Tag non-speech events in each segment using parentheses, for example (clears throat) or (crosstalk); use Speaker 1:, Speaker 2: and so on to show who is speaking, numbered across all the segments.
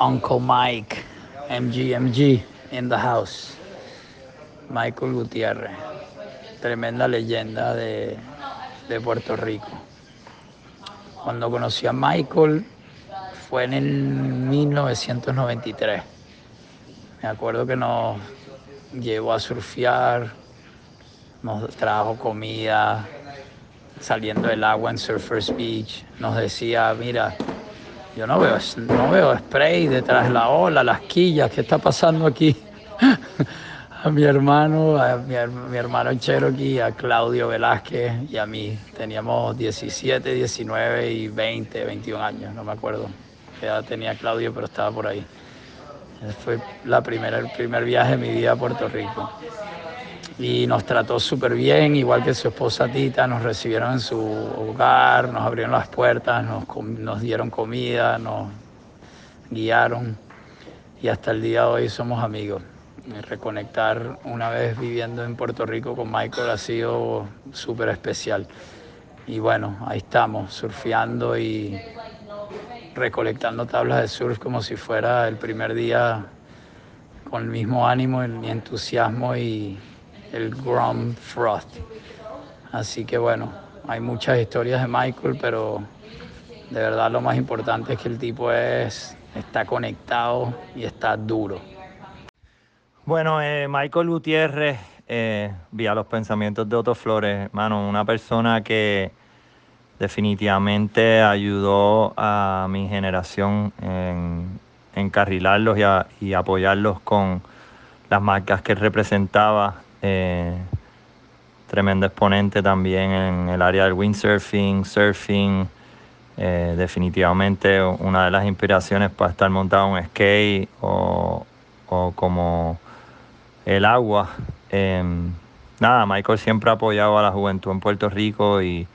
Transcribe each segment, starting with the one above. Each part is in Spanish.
Speaker 1: Uncle Mike, MGMG, in the house. Michael Gutiérrez, tremenda leyenda de, de Puerto Rico. Cuando conocí a Michael fue en el 1993. Me acuerdo que nos llevó a surfear, nos trajo comida, saliendo del agua en Surfers Beach, nos decía, mira, yo no veo, no veo spray detrás de la ola, las quillas, ¿qué está pasando aquí? (laughs) a mi hermano, a mi, mi, hermano Cherokee, a Claudio Velázquez y a mí. Teníamos 17, 19 y 20, 21 años, no me acuerdo qué edad tenía Claudio, pero estaba por ahí. Fue la primera, el primer viaje de mi vida a Puerto Rico y nos trató súper bien, igual que su esposa Tita, nos recibieron en su hogar, nos abrieron las puertas, nos, nos dieron comida, nos guiaron y hasta el día de hoy somos amigos. Reconectar una vez viviendo en Puerto Rico con Michael ha sido súper especial. Y bueno, ahí estamos, surfeando y recolectando tablas de surf como si fuera el primer día con el mismo ánimo y entusiasmo y, el Grom Frost. Así que bueno, hay muchas historias de Michael, pero de verdad lo más importante es que el tipo es, está conectado y está duro.
Speaker 2: Bueno, eh, Michael Gutiérrez, eh, vía los pensamientos de Otto Flores, hermano, una persona que definitivamente ayudó a mi generación en encarrilarlos y, apoyarlos con las marcas que representaba eh, tremendo exponente también en el área del windsurfing, surfing. Eh, definitivamente una de las inspiraciones para estar montado en skate o, como el agua. Em, nada, Michael siempre ha apoyado a la juventud en Puerto Rico y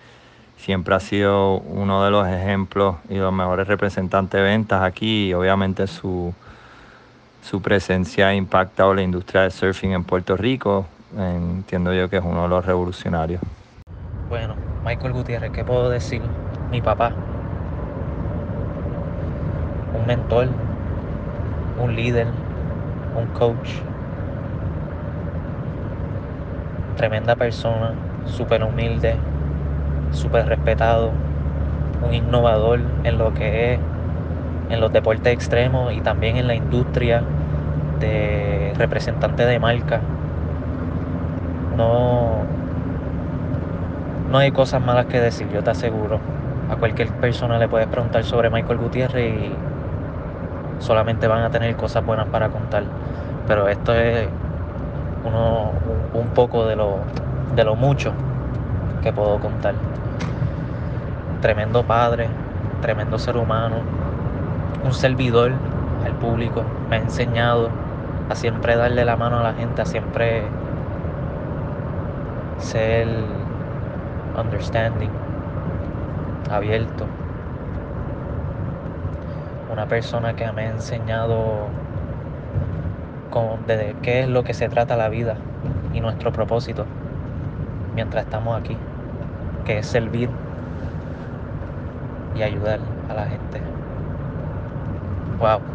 Speaker 2: siempre ha sido uno de los ejemplos y los mejores representantes de ventas aquí y obviamente su, su presencia ha impactado la industria del surfing en Puerto Rico. Entiendo yo que es uno de los revolucionarios.
Speaker 3: Bueno, Michael Gutiérrez, ¿qué puedo decir? Mi papá. Un mentor, un líder, un coach. Tremenda persona, súper humilde, súper respetado, un innovador en lo que es en los deportes extremos y también en la industria de representante de marca. No, no hay cosas malas que decir, yo te aseguro. A cualquier persona le puedes preguntar sobre Michael Gutiérrez y solamente van a tener cosas buenas para contar. Pero esto es uno, un poco de lo, de lo mucho que puedo contar. Tremendo padre, tremendo ser humano, un servidor al público, me ha enseñado a siempre darle la mano a la gente, a siempre ser understanding, abierto. Una persona que me ha enseñado con, de qué es lo que se trata la vida y nuestro propósito mientras estamos aquí, que es servir y ayudar a la gente. Wow.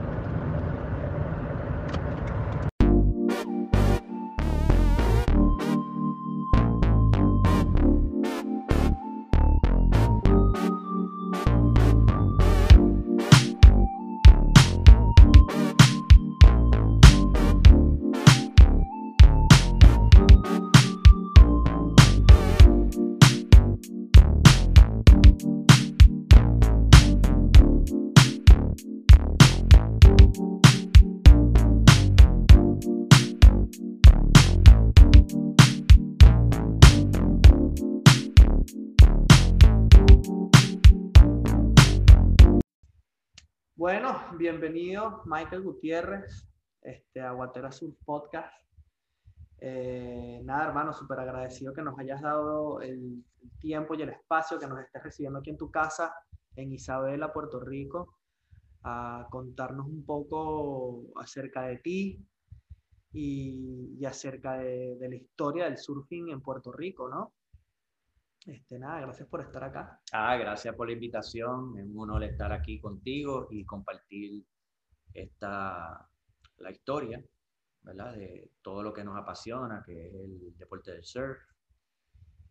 Speaker 4: Bienvenido Michael Gutiérrez este, a Guatera Sur Podcast. Eh, nada, hermano, súper agradecido que nos hayas dado el, tiempo y el espacio que nos estés recibiendo aquí en tu casa, en Isabela, Puerto Rico, a contarnos un poco acerca de ti y, acerca de, de, la historia del surfing en Puerto Rico, ¿no? Este, nada, gracias por estar acá.
Speaker 5: Ah, gracias por la invitación. Es un honor estar aquí contigo y compartir está la historia, ¿verdad? De todo lo que nos apasiona, que es el deporte del surf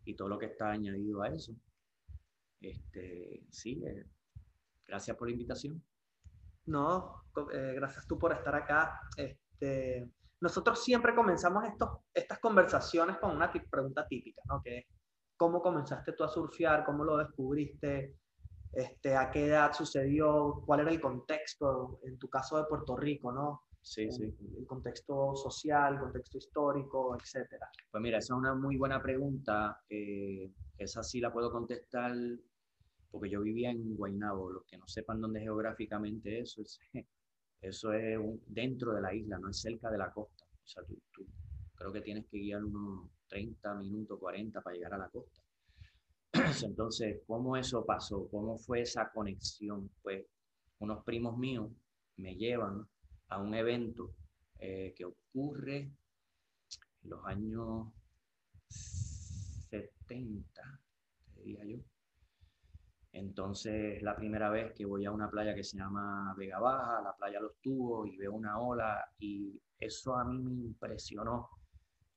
Speaker 5: y todo lo que está añadido a eso. Este, sí, eh, gracias por la invitación.
Speaker 4: No, eh, gracias tú por estar acá. Este, nosotros siempre comenzamos estos, estas conversaciones con una pregunta típica, ¿no? Que ¿cómo comenzaste tú a surfear? ¿Cómo lo descubriste? Este, ¿A qué edad sucedió? ¿Cuál era el contexto, en tu caso de Puerto Rico, ¿no?
Speaker 5: Sí, sí.
Speaker 4: El contexto social, contexto histórico, etcétera.
Speaker 5: Pues mira, esa es una muy buena pregunta. eh, esa sí la puedo contestar porque yo vivía en Guaynabo. Los que no sepan dónde geográficamente eso es, (laughs) eso es un- dentro de la isla, no es cerca de la costa. O sea, tú, tú creo que tienes que guiar unos 30 minutos, 40 para llegar a la costa. (clears throat) Entonces, ¿cómo eso pasó? ¿Cómo fue esa conexión? Pues unos primos míos me llevan a un evento eh, que ocurre en los años 70, te diría yo. Entonces, la primera vez que voy a una playa que se llama Vega Baja, la playa Los Tubos, y veo una ola, y eso a mí me impresionó.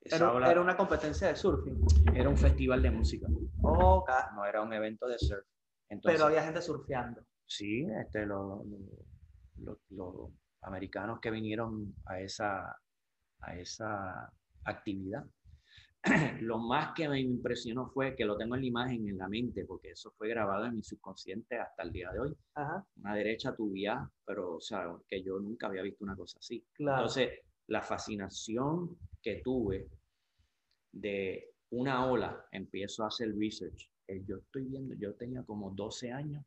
Speaker 4: Era,
Speaker 5: ola-
Speaker 4: era una competencia de surfing.
Speaker 5: era un festival de música,
Speaker 4: Ok.
Speaker 5: no era un evento de surf. Entonces,
Speaker 4: Pero había gente surfeando.
Speaker 5: Sí, este, los, los- los americanos que vinieron a esa, a esa actividad. (clears throat) Lo más que me impresionó fue que lo tengo en la imagen, en la mente, porque eso fue grabado en mi subconsciente hasta el día de hoy.
Speaker 4: Ajá,
Speaker 5: Una derecha tubia, pero, o sea, que yo nunca había visto una cosa así.
Speaker 4: claro.
Speaker 5: Entonces, la fascinación que tuve de una ola, empiezo a hacer research. Eh, Yo estoy viendo, yo tenía como 12 años,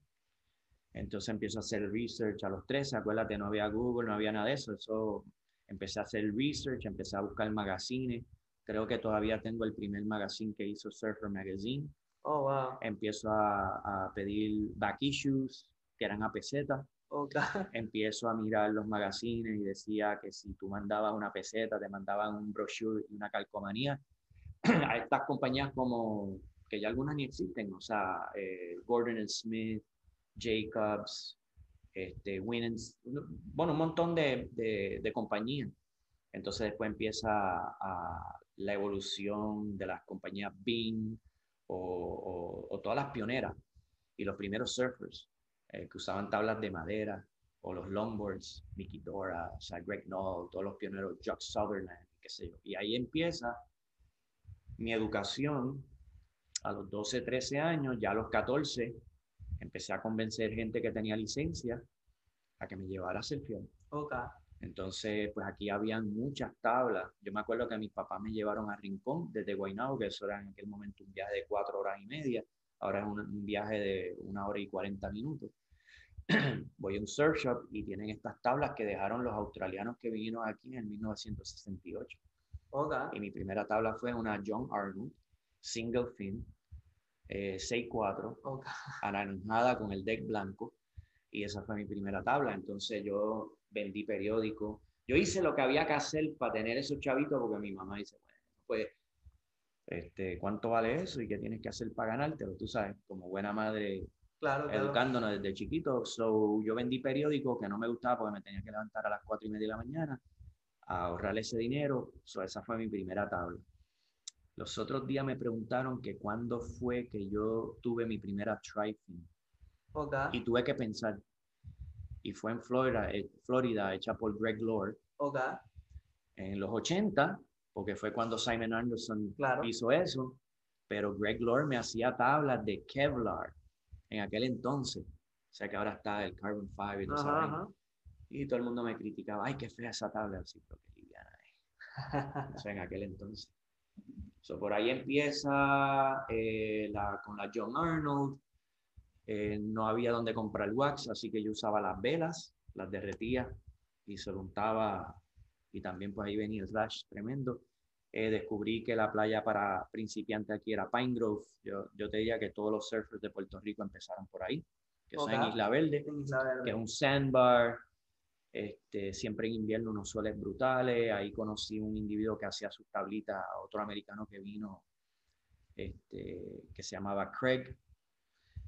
Speaker 5: entonces empiezo a hacer research a los 13, acuérdate, no había Google, no había nada de eso, eso empecé a hacer research, empecé a buscar magazines, creo que todavía tengo el primer magazine que hizo Surfer Magazine,
Speaker 4: oh, wow.
Speaker 5: empiezo a, a pedir back issues, que eran a peseta,
Speaker 4: Ok.
Speaker 5: empiezo a mirar los magazines y decía que si tú mandabas una peseta, te mandaban un brochure y una calcomanía. (clears throat) a estas compañías como, que ya algunas ni existen, o sea, eh, Gordon Smith, Jacobs, este, Winans, bueno, un montón de, de, de compañías. Entonces después empieza a, la evolución de las compañías Bing o, o- o todas las pioneras y los primeros surfers eh, que usaban tablas de madera o los longboards, Mickey Dora, o sea, Greg Knoll, todos los pioneros, Chuck Sutherland, qué sé yo. Y ahí empieza mi educación a los 12, 13 años, ya a los 14, empecé a convencer gente que tenía licencia a que me llevara a surfear.
Speaker 4: Ok.
Speaker 5: Entonces, pues aquí habían muchas tablas. Yo me acuerdo que mis papás me llevaron a Rincón desde Guaynabo, que eso era en aquel momento un viaje de cuatro horas y media. Ahora es un, un viaje de una hora y cuarenta minutos. (clears throat) Voy a un surf shop y tienen estas tablas que dejaron los australianos que vinieron aquí en el 1968.
Speaker 4: Ok.
Speaker 5: Y mi primera tabla fue una John Arnold, single fin, eh, 6'4",
Speaker 4: Ok.
Speaker 5: anaranjada con el deck blanco y esa fue mi primera tabla. Entonces yo vendí periódico. Yo hice lo que había que hacer para tener esos chavitos porque mi mamá dice, bueno, pues, este, ¿cuánto vale eso y qué tienes que hacer para ganártelo? Tú sabes, como buena madre
Speaker 4: Claro, claro.
Speaker 5: educándonos desde chiquito. So, yo vendí periódico que no me gustaba porque me tenía que levantar a las cuatro y media de la mañana a ahorrar ese dinero. So, esa fue mi primera tabla. Los otros días me preguntaron que cuándo fue que yo tuve mi primera trifling
Speaker 4: Ok.
Speaker 5: y tuve que pensar. Y fue en Florida, eh, Florida hecha por Greg Lord
Speaker 4: Ok.
Speaker 5: en los 80, porque fue cuando Simon Anderson
Speaker 4: Claro.
Speaker 5: hizo eso, pero Greg Lord me hacía tablas de Kevlar en aquel entonces. O sea que ahora está el Carbon Fiber y esa
Speaker 4: Ajá, ajá.
Speaker 5: Y todo el mundo me criticaba, ay, qué fea esa tabla. Así, pero qué liviana es. (laughs) O sea, en aquel entonces. So, por ahí empieza eh, la, con la John Arnold. Eh, no había donde comprar wax, así que yo usaba las velas, las derretía y se lo untaba. Y también pues ahí venía el slash tremendo. Eh, descubrí que la playa para principiantes aquí era Pine Grove. Yo, yo te diría que todos los surfers de Puerto Rico empezaron por ahí, que son en. Isla Verde
Speaker 4: En Isla Verde.
Speaker 5: que es un sandbar. Este, siempre en invierno unos soles brutales. Ahí conocí un individuo que hacía sus tablitas, otro americano que vino, este, que se llamaba Craig.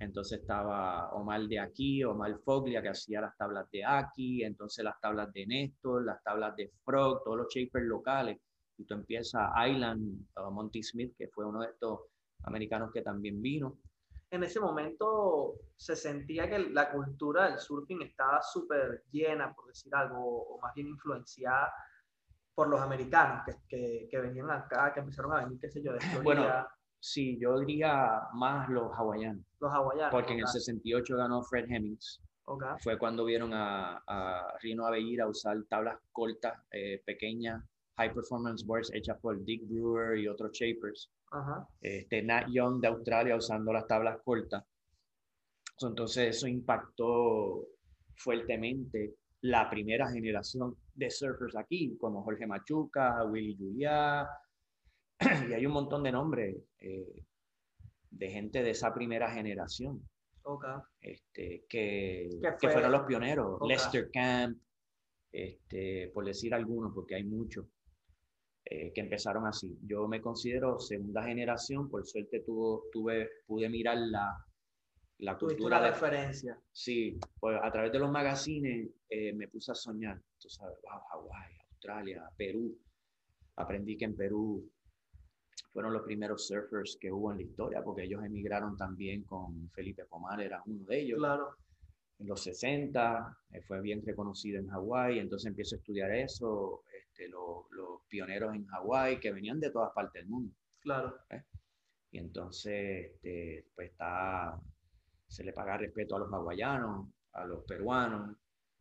Speaker 5: Entonces estaba Omar de aquí, Omar Foglia, que hacía las tablas de aquí, entonces las tablas de Néstor, las tablas de Frog, todos los shapers locales. Y tú empiezas Island, uh, Monty Smith, que fue uno de estos americanos que también vino.
Speaker 4: En ese momento se sentía que la cultura del surfing estaba súper llena, por decir algo, o más bien influenciada por los americanos que, que, que venían acá, que empezaron a venir, qué sé yo, de Florida.
Speaker 5: Bueno, Sí, yo diría más los hawaianos.
Speaker 4: Los hawaianos.
Speaker 5: Porque en el
Speaker 4: ok,
Speaker 5: 68 ganó Fred Hemmings.
Speaker 4: ok,
Speaker 5: Fue cuando vieron a, a Rino Avellir usar tablas cortas, eh, pequeñas, high performance boards hechas por Dick Brewer y otros shapers.
Speaker 4: Ajá.
Speaker 5: Este, Nat Young de Australia usando las tablas cortas. Entonces eso impactó fuertemente la primera generación de surfers aquí, como Jorge Machuca, Willy Juliá, (clears throat) y hay un montón de nombres eh, de gente de esa primera generación
Speaker 4: ok.
Speaker 5: este, que,
Speaker 4: Que
Speaker 5: que
Speaker 4: fue-
Speaker 5: fueron los pioneros.
Speaker 4: Ok.
Speaker 5: Lester Camp, este, por decir algunos, porque hay muchos eh, que empezaron así. Yo me considero segunda generación, por suerte tuvo, tuve, pude mirar la, la cultura de,
Speaker 4: referencia.
Speaker 5: Sí, pues a través de los magazines eh, me puse a soñar, tú sabes, wow, Hawái, Australia, Perú. Aprendí que en Perú fueron los primeros surfers que hubo en la historia, porque ellos emigraron también con Felipe Pomar, era uno de ellos.
Speaker 4: Claro.
Speaker 5: En los 60, eh, fue bien reconocido en Hawái, entonces empiezo a estudiar eso, este, lo- los pioneros en Hawái que venían de todas partes del mundo.
Speaker 4: Claro.
Speaker 5: Y entonces, este, pues está, se le paga respeto a los hawaianos, a los peruanos,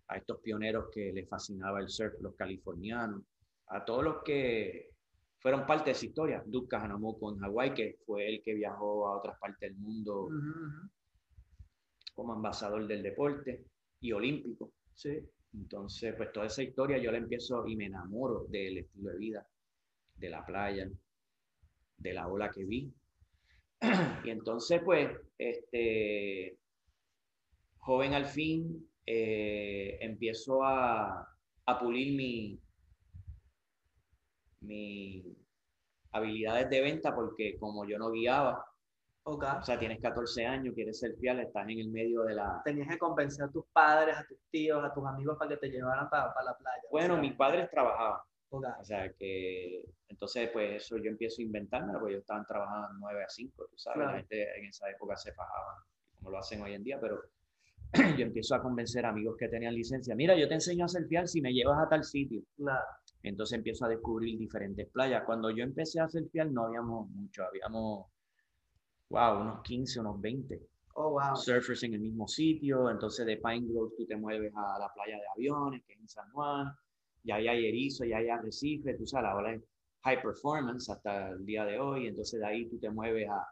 Speaker 5: a estos pioneros que les fascinaba el surf, los californianos, a todos los que fueron parte de esa historia. Duke Kahanamoku en Hawái, que fue el que viajó a otras partes del mundo
Speaker 4: Ujú, ujú.
Speaker 5: como ambasador del deporte y olímpico.
Speaker 4: Sí.
Speaker 5: Entonces, pues toda esa historia yo la empiezo y me enamoro del estilo de vida, de la playa, de la ola que vi. (clears throat) Y entonces, pues, este, joven al fin, eh, empiezo a, pulir mi, mi habilidades de venta porque como yo no guiaba,
Speaker 4: Ok.
Speaker 5: o sea, tienes 14 años, quieres ser fiel, estás en el medio de la,
Speaker 4: Tenías que convencer a tus padres, a tus tíos, a tus amigos para que te llevaran para, la playa.
Speaker 5: Bueno, mis
Speaker 4: básicamente.
Speaker 5: padres trabajaban,
Speaker 4: Ok.
Speaker 5: o sea que entonces pues eso yo empiezo a inventarme, porque ellos estaban trabajando 9 a 5, tú sabes,
Speaker 4: Claro.
Speaker 5: la gente en esa época se fajaban, como lo hacen hoy en día, pero (clears throat) yo empiezo a convencer a amigos que tenían licencia, mira, yo te enseño a surfear si me llevas a tal sitio.
Speaker 4: Claro.
Speaker 5: Entonces empiezo a descubrir diferentes playas. Cuando yo empecé a surfear no habíamos mucho, habíamos, wow, unos 15, unos 20
Speaker 4: Oh, wow.
Speaker 5: surfers en el mismo sitio, entonces de Pine Grove tú te mueves a la playa de aviones, que es en San Juan, y ahí hay erizo, y ahí hay arrecife, tú sabes, ahora es high performance hasta el día de hoy, entonces de ahí tú te mueves a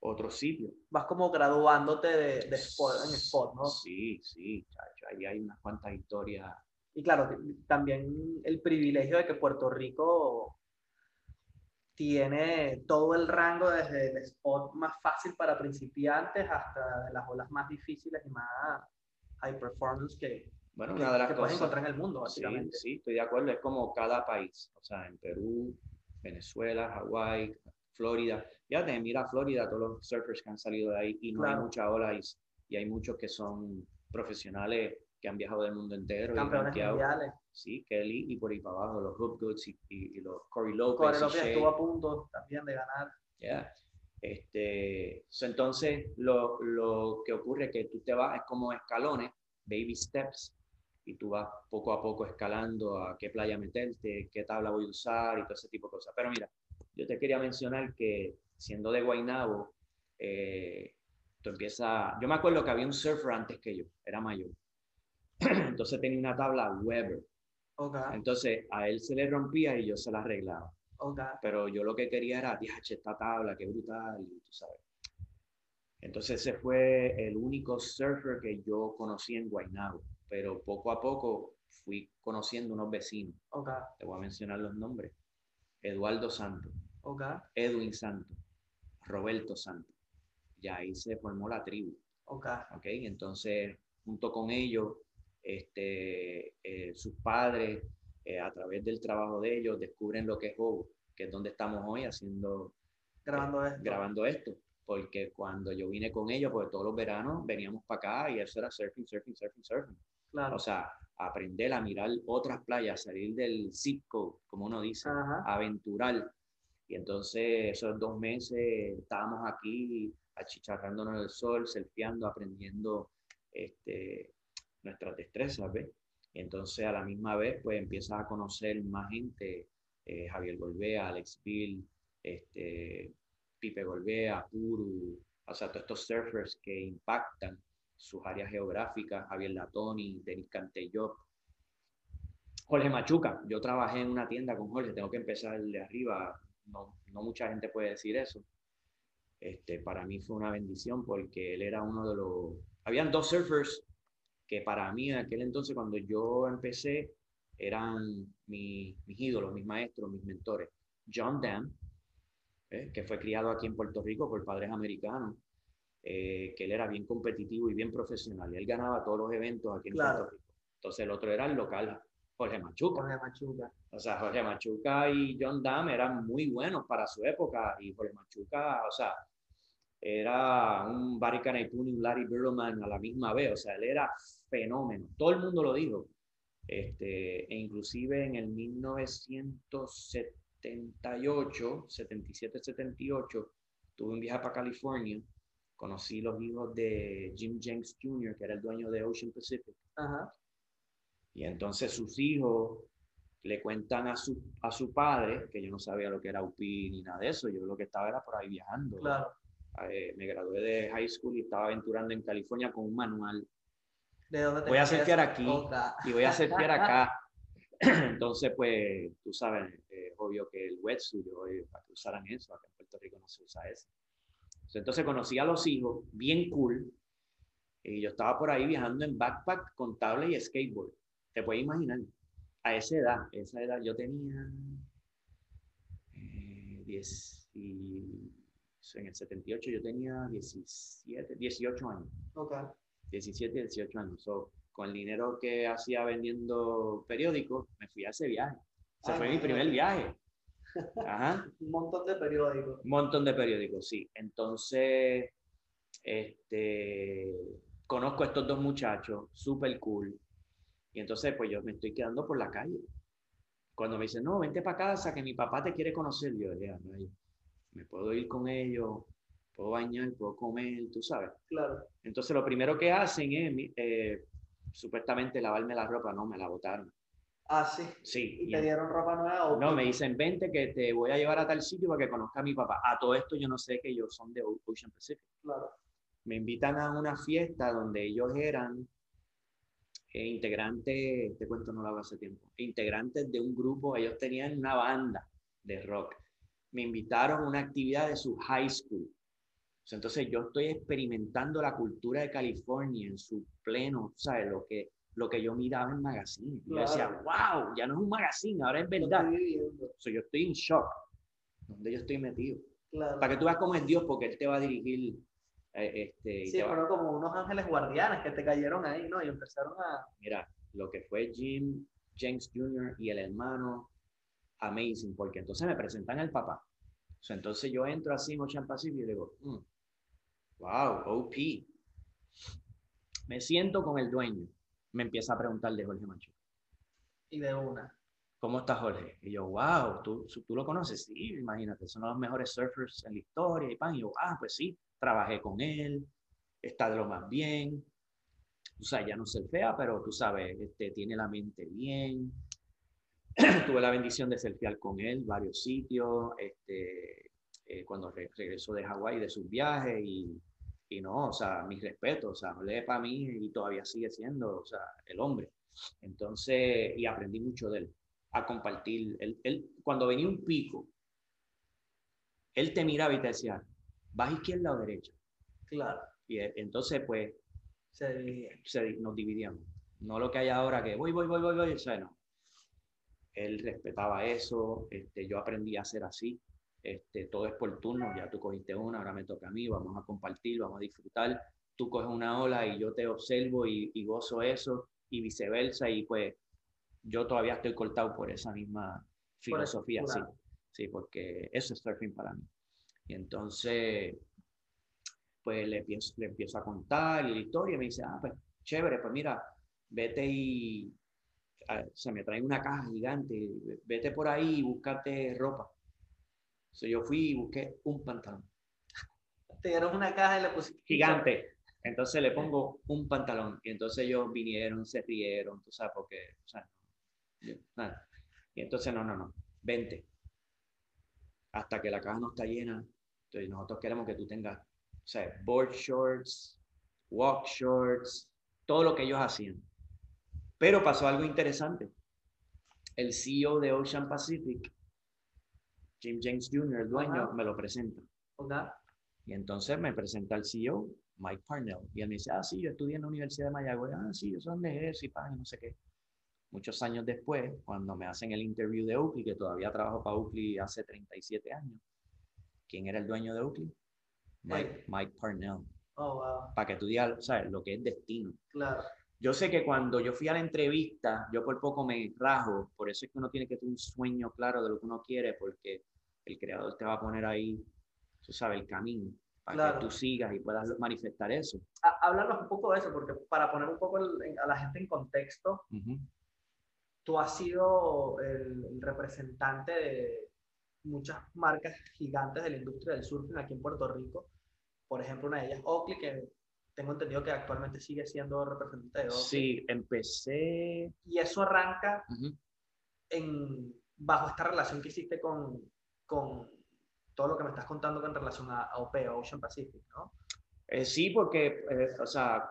Speaker 5: otro sitio.
Speaker 4: Vas como graduándote de, de spot, en spot, ¿no?
Speaker 5: Sí, sí, chacho, ahí hay unas cuantas historias.
Speaker 4: Y claro, también el privilegio de que Puerto Rico tiene todo el rango desde el spot más fácil para principiantes hasta de las olas más difíciles y más high performance que,
Speaker 5: Bueno, una de las
Speaker 4: que puedes
Speaker 5: cosas...
Speaker 4: encontrar en el mundo,
Speaker 5: Sí,
Speaker 4: básicamente.
Speaker 5: sí, estoy de acuerdo, es como cada país, o sea, en Perú, Venezuela, Hawái, Florida. Fíjate, mira Florida, todos los surfers que han salido de ahí y no
Speaker 4: Claro.
Speaker 5: hay mucha ola y, y hay muchos que son profesionales que han viajado del mundo entero. y
Speaker 4: Campeones
Speaker 5: rankeado.
Speaker 4: mundiales.
Speaker 5: Sí, Kelly y por ahí para abajo, los Hoop Goods y, y- y los Corey Lopez.
Speaker 4: Corey
Speaker 5: y
Speaker 4: Lopez estuvo a punto también de ganar.
Speaker 5: Yeah. Este, so, entonces, lo, lo que ocurre es que tú te vas, es como escalones, baby steps, y tú vas poco a poco escalando a qué playa meterte, qué tabla voy a usar y todo ese tipo de cosas. Pero mira, yo te quería mencionar que siendo de Guaynabo, eh, tú empiezas, yo me acuerdo que había un surfer antes que yo, era mayor. Entonces tenía una tabla Weber.
Speaker 4: Ok,
Speaker 5: Entonces a él se le rompía y yo se la arreglaba
Speaker 4: ok.
Speaker 5: pero yo lo que quería era, diache, esta tabla, qué brutal, y tú sabes. Entonces ese fue el único surfer que yo conocí en Guaynabo, pero poco a poco fui conociendo unos vecinos,
Speaker 4: Ok,
Speaker 5: te voy a mencionar los nombres, Eduardo Santos,
Speaker 4: ok,
Speaker 5: Edwin Santos, Roberto Santos, y ahí se formó la tribu,
Speaker 4: ok.
Speaker 5: ¿ok? Entonces, junto con ellos, este, eh, sus padres, eh, a través del trabajo de ellos, descubren lo que es Hobo, que es donde estamos hoy haciendo
Speaker 4: Grabando esto.
Speaker 5: grabando esto. porque cuando yo vine con ellos, pues todos los veranos veníamos para acá y eso era surfing, surfing, surfing, surfing.
Speaker 4: Claro.
Speaker 5: O sea, aprender a mirar otras playas, salir del code, como uno dice,
Speaker 4: Ajá.
Speaker 5: aventurar. Y entonces esos dos meses estábamos aquí achicharrándonos en el sol, surfeando, aprendiendo este, nuestras destrezas, ¿ves? Entonces a la misma vez pues empiezas a conocer más gente, eh, Javier Golbea, Alex Bill, este, Pipe Golbea, Puru, o sea, todos estos surfers que impactan sus áreas geográficas, Javier Latoni, Denis Cantelló, Jorge Machuca. Yo trabajé en una tienda con Jorge, tengo que empezar de arriba, no, no mucha gente puede decir eso. Este, para mí fue una bendición porque él era uno de los... Habían dos surfers que para mí en aquel entonces, cuando yo empecé, eran mi- mis ídolos, mis maestros, mis mentores. John Dam, ¿eh? que fue criado aquí en Puerto Rico por padres americanos, eh, que él era bien competitivo y bien profesional. Y él ganaba todos los eventos aquí en
Speaker 4: Claro.
Speaker 5: Puerto Rico. Entonces el otro era el local, Jorge Machuca.
Speaker 4: Jorge Machuca.
Speaker 5: O sea, Jorge Machuca y John Dam eran muy buenos para su época y Jorge Machuca, o sea, era un Barry Canapuni, un Larry Birleman a la misma vez, o sea, él era fenómeno, todo el mundo lo dijo. Este, e inclusive en el 1978, 77, 78, tuve un viaje para California, conocí los hijos de Jim Jenks Jr., que era el dueño de Ocean Pacific,
Speaker 4: Ajá.
Speaker 5: y entonces sus hijos le cuentan a su, a su padre, que yo no sabía lo que era UPI ni nada de eso, yo lo que estaba era por ahí viajando.
Speaker 4: Claro.
Speaker 5: Eh, me gradué de high school y estaba aventurando en California con un manual
Speaker 4: ¿De dónde te
Speaker 5: Voy a surfear aquí. Y voy a surfear acá. (laughs) Entonces, pues, tú sabes, es obvio que el wetsuit, oye, para que usaran eso, acá en Puerto Rico no se usa eso. Entonces conocí a los hijos, bien cool, y yo estaba por ahí viajando en backpack con tablet y skateboard. Te puedes imaginar, a esa edad, esa edad yo tenía eh, 10 y en el 78 yo tenía 17, 18 años.
Speaker 4: Ok.
Speaker 5: 17, 18 años. So, con el dinero que hacía vendiendo periódicos, me fui a ese viaje. Ese
Speaker 4: Ay,
Speaker 5: fue mi primer viaje. Ajá. (laughs)
Speaker 4: Un montón de periódicos.
Speaker 5: Un montón de periódicos, sí. Entonces, este, conozco a estos dos muchachos, súper cool. Y entonces, pues yo me estoy quedando por la calle. Cuando me dicen, no, vente para casa, que mi papá te quiere conocer, yo, ya, rayos, me puedo ir con ellos, puedo bañar, puedo comer, tú sabes.
Speaker 4: Claro.
Speaker 5: Entonces lo primero que hacen es eh, supuestamente lavarme la ropa, no, me la botaron.
Speaker 4: Ah, sí.
Speaker 5: Sí.
Speaker 4: ¿Y
Speaker 5: y
Speaker 4: te dieron ropa nueva
Speaker 5: no, me dicen, vente que te voy a llevar a tal sitio para que conozca a mi papá. A todo esto yo no sé que ellos son de Ocean Pacific.
Speaker 4: Claro.
Speaker 5: Me invitan a una fiesta donde ellos eran eh, integrantes, te cuento, no lo hago hace tiempo, integrantes de un grupo, ellos tenían una banda de rock. Me invitaron a una actividad de su high school. Entonces yo estoy experimentando la cultura de California en su pleno, ¿sabes? Lo que, lo que yo miraba en magazine. Yo decía, wow, ya no es un magazine, ahora es verdad.
Speaker 4: estoy viviendo.
Speaker 5: O sea, yo estoy en shock, donde yo estoy metido.
Speaker 4: Claro.
Speaker 5: Para que tú veas cómo es Dios, porque Él te va a dirigir. eh, este,
Speaker 4: Sí,
Speaker 5: te va-
Speaker 4: pero como unos ángeles guardianes que te cayeron ahí, ¿no? Y empezaron a...
Speaker 5: Mira, lo que fue Jim Jenks Jr. y el hermano, amazing, porque entonces me presentan al papá. O sea, entonces yo entro así en Ocean Pacific y digo, mm, wow, OP. Me siento con el dueño. Me empieza a preguntar de Jorge Macho.
Speaker 4: Y de una.
Speaker 5: ¿Cómo está Jorge? Y yo, wow, ¿tú, ¿tú lo conoces? Sí, imagínate, son los mejores surfers en la historia. Y, pan, y yo, ah, pues sí, trabajé con él, está de lo más bien. O sea, ya no surfea, pero tú sabes, este, tiene la mente bien. (clears throat) Tuve la bendición de surfear con él varios sitios, este, eh, cuando re- regresó de Hawái de sus viajes y, y no, o sea, mis respetos, o sea, Jorge para mí y todavía sigue siendo, o sea, el hombre. Entonces, y aprendí mucho de él, a compartir. Él, él, cuando venía un pico, él te miraba y te decía, ¿vas izquierda o derecha?
Speaker 4: Claro.
Speaker 5: Y eh, entonces, pues,
Speaker 4: Se
Speaker 5: se- nos dividíamos. No lo que hay ahora que voy, voy, voy, voy, voy, o sea, no. Él respetaba eso, este, yo aprendí a ser así. Este, todo es por turno, ya tú cogiste una, ahora me toca a mí, vamos a compartir, vamos a disfrutar. Tú coges una ola y yo te observo y, y gozo eso, y viceversa, y pues yo todavía estoy cortado por esa misma filosofía, sí, sí, porque eso es surfing para mí. Y entonces, pues le empiezo, le empiezo a contar la historia y me dice, ah, pues chévere, pues mira, vete y ah, se me trae una caja gigante, vete por ahí y búscate ropa. So, yo fui y busqué un pantalón
Speaker 4: Te dieron una caja y le pusiste.
Speaker 5: gigante. Entonces le pongo un pantalón y entonces ellos vinieron, se rieron, tú sabes, porque, o sea, yo- nada. Y entonces, no, no, no, vente. Hasta que la caja no está llena, entonces nosotros queremos que tú tengas, o sea, board shorts, walk shorts, todo lo que ellos hacían. Pero pasó algo interesante. El CEO de Ocean Pacific, Jim James Jr., el dueño,
Speaker 4: Ajá.
Speaker 5: me lo presenta. Y entonces me presenta el CEO, Mike Parnell. Y él me dice, ah, sí, yo estudié en la Universidad de Mayagüez. Ah, sí, yo soy de eso y pan, y no sé qué. Muchos años después, cuando me hacen el interview de Oakley, que todavía trabajo para Oakley hace 37 años, ¿quién era el dueño de Oakley? Mike, Mike Parnell.
Speaker 4: Oh, wow.
Speaker 5: Para que tú digas, ¿sabes? Lo que es destino.
Speaker 4: Claro.
Speaker 5: Yo sé que cuando yo fui a la entrevista, yo por poco me rajo, por eso es que uno tiene que tener un sueño claro de lo que uno quiere, porque el creador te va a poner ahí, tú sabes, el camino, para
Speaker 4: Claro.
Speaker 5: que tú sigas y puedas manifestar eso.
Speaker 4: Há- Háblanos un poco de eso, porque para poner un poco el- en- a la gente en contexto,
Speaker 5: Ujú.
Speaker 4: tú has sido el, el representante de muchas marcas gigantes de la industria del surfing aquí en Puerto Rico. Por ejemplo, una de ellas, Oakley, que tengo entendido que actualmente sigue siendo representante de.
Speaker 5: Sí, empecé.
Speaker 4: Y eso arranca
Speaker 5: ujú.
Speaker 4: en, bajo esta relación que hiciste con, con todo lo que me estás contando en relación a, a OP, Ocean Pacific, ¿no?
Speaker 5: Eh, sí, porque, eh, o sea,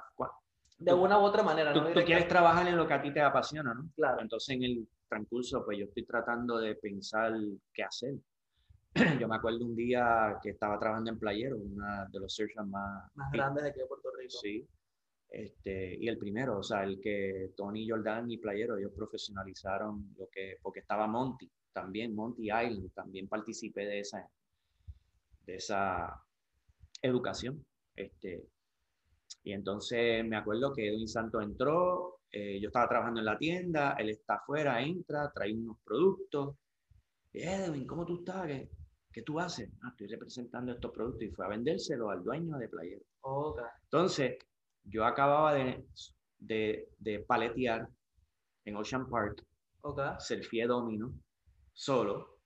Speaker 4: De una u otra manera,
Speaker 5: tú,
Speaker 4: ¿no?
Speaker 5: tú quieres trabajar en lo que a ti te apasiona, ¿no?
Speaker 4: Claro.
Speaker 5: Entonces, en el transcurso, pues yo estoy tratando de pensar qué hacer. (clears throat) Yo me acuerdo un día que estaba trabajando en Playero, una de los surfers más,
Speaker 4: más grandes de aquí de Puerto Rico.
Speaker 5: Sí. Este, y el primero, o sea, el que Tony Jordan y Playero, ellos profesionalizaron lo que, porque estaba Monty, también Monty Island, también participé de esa, de esa educación. Este, y entonces me acuerdo que Edwin Santos entró, eh, yo estaba trabajando en la tienda, él está afuera, entra, trae unos productos. Edwin, ¿cómo tú estás? ¿Qué, qué tú haces? "Ah, estoy representando estos productos y fue a vendérselo al dueño de Playero.
Speaker 4: Ok.
Speaker 5: Entonces, yo acababa de, de, de paletear en Ocean Park,
Speaker 4: Ok.
Speaker 5: selfie domino, solo,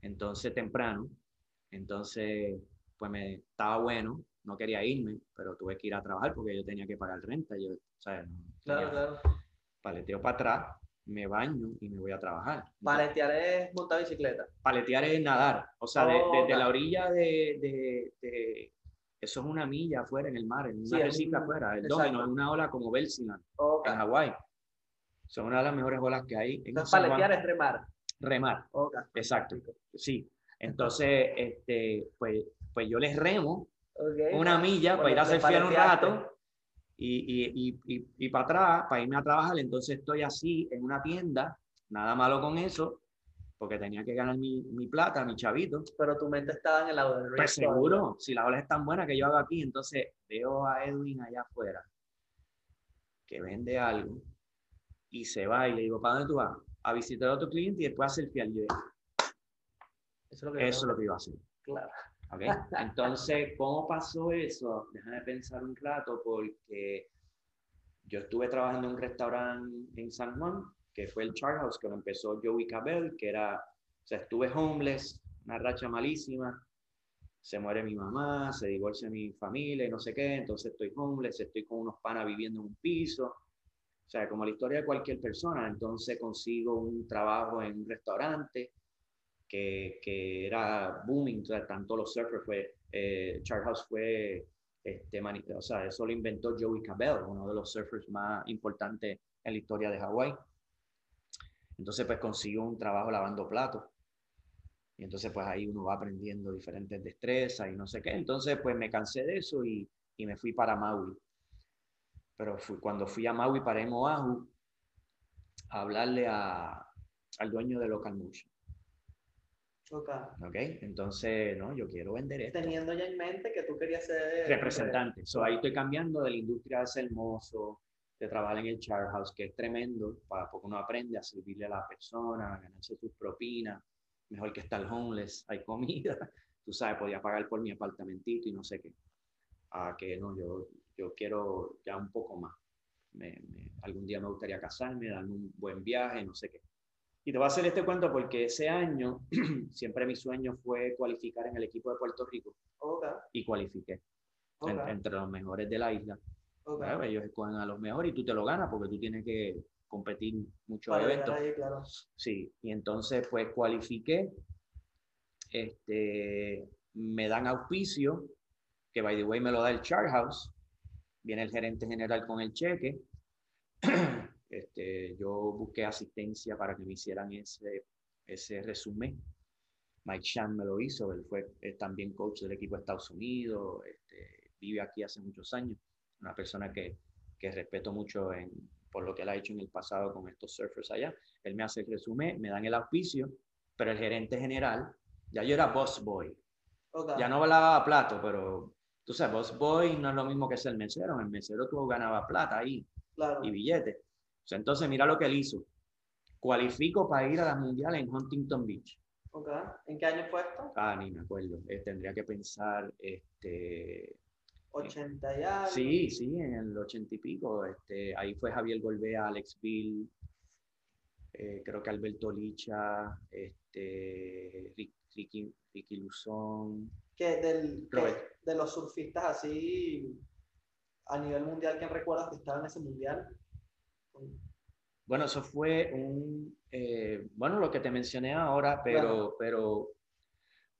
Speaker 5: entonces temprano, entonces, pues me estaba bueno, no quería irme, pero tuve que ir a trabajar porque yo tenía que pagar renta, yo, o sea, no
Speaker 4: Claro, claro.
Speaker 5: paleteo para atrás, me baño y me voy a trabajar.
Speaker 4: Paletear es montar bicicleta.
Speaker 5: Paletear es nadar, o sea, de-
Speaker 4: Oh,
Speaker 5: desde la
Speaker 4: ok.
Speaker 5: orilla de, de- de- eso es una milla afuera en el mar, en una
Speaker 4: Sí, un-
Speaker 5: afuera, el
Speaker 4: exacto.
Speaker 5: domino es una ola como Belsiland,
Speaker 4: Ok.
Speaker 5: en Hawái. Son una de las mejores olas que hay. En
Speaker 4: Entonces,
Speaker 5: San Juan.
Speaker 4: paletear es remar.
Speaker 5: remar,
Speaker 4: Ok.
Speaker 5: exacto, sí. Entonces, este, pues, pues yo les remo
Speaker 4: Ok.
Speaker 5: una milla
Speaker 4: Bueno,
Speaker 5: para ir a
Speaker 4: te
Speaker 5: surfear un rato y, y, y, y, para atrás, para irme a trabajar. Entonces estoy así en una tienda, nada malo con eso, porque tenía que ganar mi, mi plata, mi chavito.
Speaker 4: Pero tu mente estaba en el lado del
Speaker 5: Pues
Speaker 4: todavía.
Speaker 5: seguro, si la ola es tan buena que yo hago aquí, entonces veo a Edwin allá afuera que vende algo y se va y le digo, ¿para dónde tú vas? A visitar a otro cliente y después a. Y yo,
Speaker 4: Eso es lo que
Speaker 5: eso es lo que iba a hacer.
Speaker 4: Claro.
Speaker 5: ¿Ok? (laughs) Entonces, ¿cómo pasó eso? Déjame pensar un rato porque yo estuve trabajando en un restaurante en San Juan, que fue el Char House, que lo empezó Joey Cabell, que era, o sea, estuve homeless, una racha malísima, se muere mi mamá, se divorcia mi familia y no sé qué, entonces estoy homeless, estoy con unos panas viviendo en un piso, o sea, como la historia de cualquier persona, entonces consigo un trabajo en un restaurante, que, que era booming, o sea, tanto los surfers fue, eh, Charles fue, este, o sea, eso lo inventó Joey Cabell, uno de los surfers más importantes en la historia de Hawái. Entonces, pues consiguió un trabajo lavando platos. Y entonces, pues ahí uno va aprendiendo diferentes destrezas y no sé qué. Entonces, pues me cansé de eso y, y me fui para Maui. Pero fui, cuando fui a Maui, paré en Oahu a hablarle a, al dueño de Local Motion.
Speaker 4: Ok.
Speaker 5: ¿Ok? Entonces, no, yo quiero vender esto.
Speaker 4: Teniendo ya en mente que tú querías ser
Speaker 5: Representante. So, ahí estoy cambiando de la industria de ser mozo, de trabajar en el char house, que es tremendo, para, porque uno aprende a servirle a la persona, a ganarse sus propinas. Mejor que estar homeless, hay comida. (laughs) Tú sabes, podía pagar por mi apartamentito y no sé qué. a que no, yo, yo quiero ya un poco más. Me- me- algún día me gustaría casarme, darme un buen viaje, no sé qué. Y te voy a hacer este cuento porque ese año (clears throat) siempre mi sueño fue cualificar en el equipo de Puerto Rico
Speaker 4: Ok,
Speaker 5: y cualifiqué
Speaker 4: ok,
Speaker 5: en- entre los mejores de la isla.
Speaker 4: ok.
Speaker 5: Bueno, ellos escogen a los mejores y tú te lo ganas porque tú tienes que competir muchos
Speaker 4: Para
Speaker 5: eventos.
Speaker 4: ahí, claro.
Speaker 5: Sí, y entonces pues cualifiqué, este, me dan auspicio, que by the way me lo da el Chart House, viene el gerente general con el cheque, (clears throat) este, yo busqué asistencia para que me hicieran ese, ese resumen. Mike Shan me lo hizo, él fue eh, también coach del equipo de Estados Unidos, este, vive aquí hace muchos años, una persona que, que respeto mucho en, por lo que él ha hecho en el pasado con estos surfers allá. Él me hace el resumen, me dan el auspicio, pero el gerente general, ya yo era boss boy,
Speaker 4: Ok.
Speaker 5: ya no lavaba plato, pero tú sabes, boss boy no es lo mismo que ser mesero, en el mesero tú ganabas plata ahí
Speaker 4: Claro.
Speaker 5: y billetes. Entonces mira lo que él hizo. Cualifico para ir a las mundiales en Huntington Beach.
Speaker 4: Ok. ¿En qué año fue esto?
Speaker 5: Ah, ni me acuerdo. Eh, tendría que pensar, este,
Speaker 4: 80 y algo.
Speaker 5: sí, sí, en el ochenta y pico. Este, ahí fue Javier Golbea, Alex Bill, eh, creo que Alberto Licha, este, Rick- Ricky, Ricky Luzón.
Speaker 4: Que del, que de los surfistas así a nivel mundial, ¿quién recuerdas que estaba en ese mundial?
Speaker 5: Bueno, eso fue un, eh, bueno, lo que te mencioné ahora, pero, pero,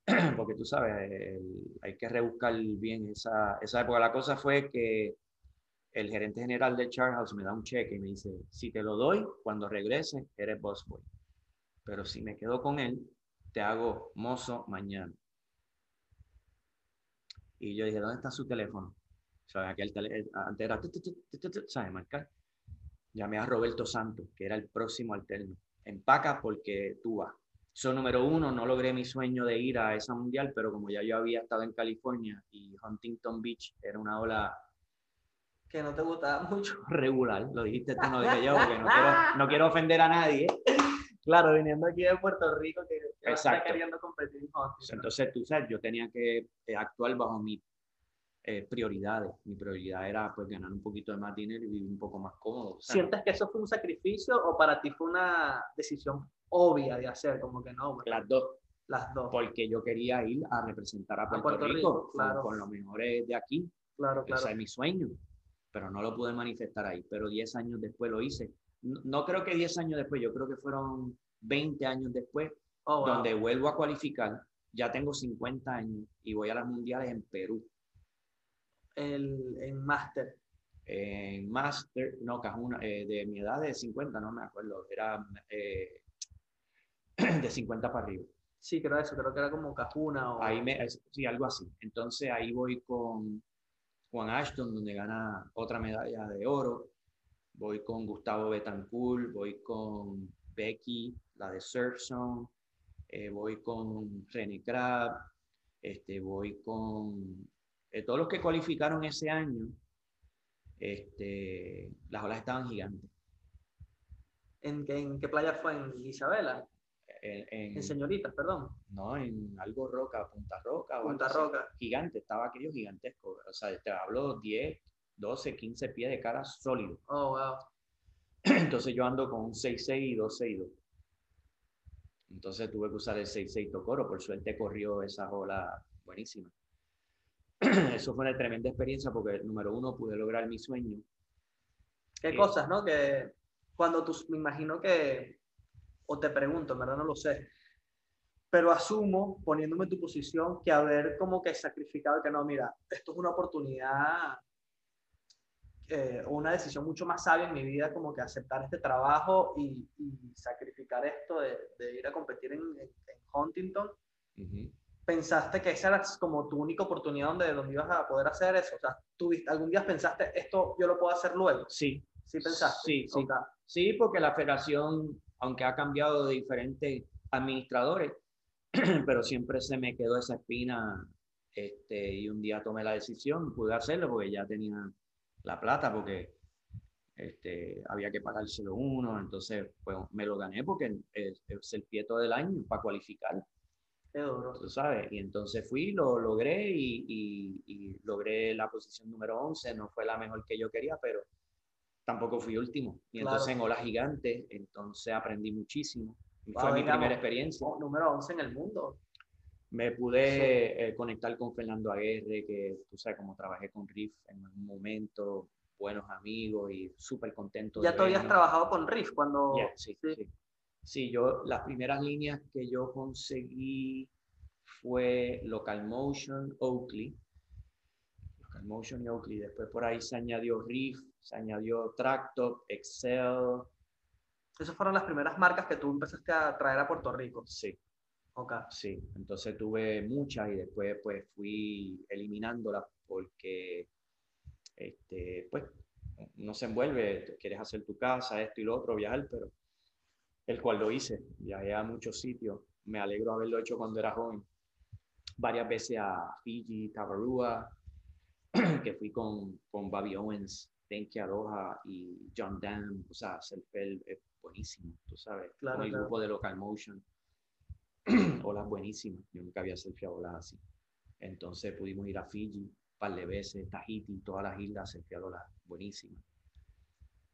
Speaker 5: (clears throat) porque tú sabes, el- hay que rebuscar bien esa, esa época. La cosa fue que el gerente general de Charles me da un cheque y me dice, si te lo doy, cuando regrese, eres boss boy. Pero si me quedo con él, te hago mozo mañana. Y yo dije, ¿dónde está su teléfono? O sea, aquel tele- antes era, ¿sabes? Marcar. Llamé a Roberto Santos, que era el próximo alterno. Empaca porque tú vas. So, número uno, no logré mi sueño de ir a esa mundial, pero como ya yo había estado en California y Huntington Beach era una ola
Speaker 4: Que no te gustaba mucho. (laughs)
Speaker 5: regular, lo dijiste tú, no dije yo, porque no quiero, no quiero ofender a nadie. (laughs)
Speaker 4: Claro, viniendo aquí de Puerto Rico, que que
Speaker 5: Exacto.
Speaker 4: queriendo competir en ¿no?
Speaker 5: Entonces, tú sabes, yo tenía que actuar bajo mis eh, prioridades. Mi prioridad era pues ganar un poquito de más dinero y vivir un poco más cómodo.
Speaker 4: ¿Sientes que eso fue un sacrificio o para ti fue una decisión obvia de hacer? Como que no, bueno,
Speaker 5: las dos,
Speaker 4: las dos.
Speaker 5: porque yo quería ir a representar a Puerto,
Speaker 4: Puerto
Speaker 5: Rico,
Speaker 4: Rico,
Speaker 5: con-
Speaker 4: claro.
Speaker 5: con, los mejores de aquí.
Speaker 4: Claro, claro.
Speaker 5: Ese es mi sueño, pero no lo pude manifestar ahí. Pero 10 años después lo hice. No, no creo que 10 años después, yo creo que fueron 20 años después,
Speaker 4: Oh, wow.
Speaker 5: donde vuelvo a cualificar. Ya tengo 50 años y voy a las mundiales en Perú.
Speaker 4: El, en máster.
Speaker 5: En Master, no, Cajuna, eh, de mi edad de 50, no me acuerdo, era eh, (clears throat) de 50 para arriba.
Speaker 4: Sí, creo eso, creo que era como Cajuna o...
Speaker 5: Ahí me, sí, algo así. Entonces ahí voy con Juan Ashton, donde gana otra medalla de oro. Voy con Gustavo Betancourt, voy con Becky, la de Surf Zone. eh, voy con René Crab, este, voy con eh, todos los que cualificaron ese año. Este, las olas estaban gigantes.
Speaker 4: ¿En, qué- en qué playa fue? ¿En Isabela?
Speaker 5: En, en-
Speaker 4: En Señoritas, perdón.
Speaker 5: no, en algo roca, Punta Roca. o
Speaker 4: Punta
Speaker 5: así.
Speaker 4: Roca.
Speaker 5: gigante, estaba aquello gigantesco. O sea, te hablo 10, 12, 15 pies de cara sólido.
Speaker 4: Oh, wow. (clears throat)
Speaker 5: Entonces yo ando con un 6'6 y 2'6'2. Entonces tuve que usar el 6'6 Tocoro. Por suerte corrió esa ola buenísima. (clears throat) Eso fue una tremenda experiencia porque, número uno, pude lograr mi sueño.
Speaker 4: Qué
Speaker 5: Sí.
Speaker 4: cosas, ¿no? Que cuando tú, me imagino que, o te pregunto, en verdad no lo sé, pero asumo, poniéndome en tu posición, que haber como que sacrificado, que no, mira, esto es una oportunidad, eh, una decisión mucho más sabia en mi vida, como que aceptar este trabajo y, y sacrificar esto de, de ir a competir en, en- en Huntington. ¿Pensaste que esa era como tu única oportunidad donde, donde ibas a poder hacer eso? O sea, ¿tuviste, ¿algún día pensaste, esto yo lo puedo hacer luego?
Speaker 5: Sí,
Speaker 4: ¿Sí pensaste?
Speaker 5: Sí, sí. Sí, porque la federación, aunque ha cambiado de diferentes administradores, (clears throat) pero siempre se me quedó esa espina este, y un día tomé la decisión, pude hacerlo porque ya tenía la plata, porque este, había que pagárselo uno, entonces pues me lo gané porque es, es el pieto del año para cualificar.
Speaker 4: Qué duro.
Speaker 5: tú sabes. Y entonces fui, lo logré y, y- y logré la posición número 11. No fue la mejor que yo quería, pero tampoco fui último. Y
Speaker 4: Claro.
Speaker 5: entonces en Ola Gigante, entonces aprendí muchísimo. Y
Speaker 4: Wow,
Speaker 5: fue mi primera experiencia.
Speaker 4: oh, número 11 en el mundo.
Speaker 5: Me pude eh, conectar con Fernando Aguirre, que tú sabes, como trabajé con Riff en un momento, buenos amigos y súper contento.
Speaker 4: Ya tú habías trabajado con Riff cuando...
Speaker 5: Yeah, sí,
Speaker 4: sí.
Speaker 5: sí. Sí, yo, las primeras líneas que yo conseguí fue Local Motion, Oakley. Local Motion y Oakley. Después por ahí se añadió Riff, se añadió Tractop, Excel.
Speaker 4: Esas fueron las primeras marcas que tú empezaste a traer a Puerto Rico.
Speaker 5: Sí,
Speaker 4: Ok.
Speaker 5: sí. Entonces tuve muchas y después pues fui eliminándolas porque, este, pues, no se envuelve. Quieres hacer tu casa, esto y lo otro, viajar, pero el cual lo hice. Viajé a muchos sitios. Me alegro haberlo hecho cuando era joven. Varias veces a Fiji, Tabarua, (clears throat) que fui con, con Bobby Owens, Tenki Aroha y John Dam. O sea, Selfel es buenísimo, tú sabes.
Speaker 4: Claro,
Speaker 5: con el
Speaker 4: claro.
Speaker 5: grupo de Local Motion. (clears throat) olas buenísimas. Yo nunca había surfeado olas así. Entonces pudimos ir a Fiji un par de veces, Tahiti, todas las islas, surfear olas buenísimas.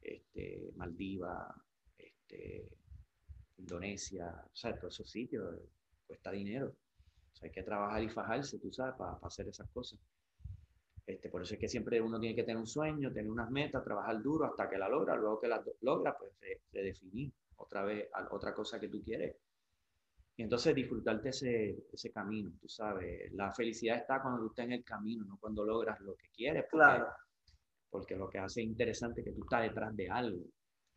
Speaker 5: Este, Maldivas, este, Indonesia, o sea, todos esos sitios, eh, cuesta dinero. O sea, hay que trabajar y fajarse, tú sabes, para hacer esas cosas. Este, por eso es que siempre uno tiene que tener un sueño, tener unas metas, trabajar duro hasta que la logra. Luego que la logra, pues re- redefinir otra vez a- otra cosa que tú quieres. Y entonces disfrutarte ese, ese camino, tú sabes. La felicidad está cuando tú estás en el camino, no cuando logras lo que quieres. Porque,
Speaker 4: Claro,
Speaker 5: porque lo que hace interesante es que tú estás detrás de algo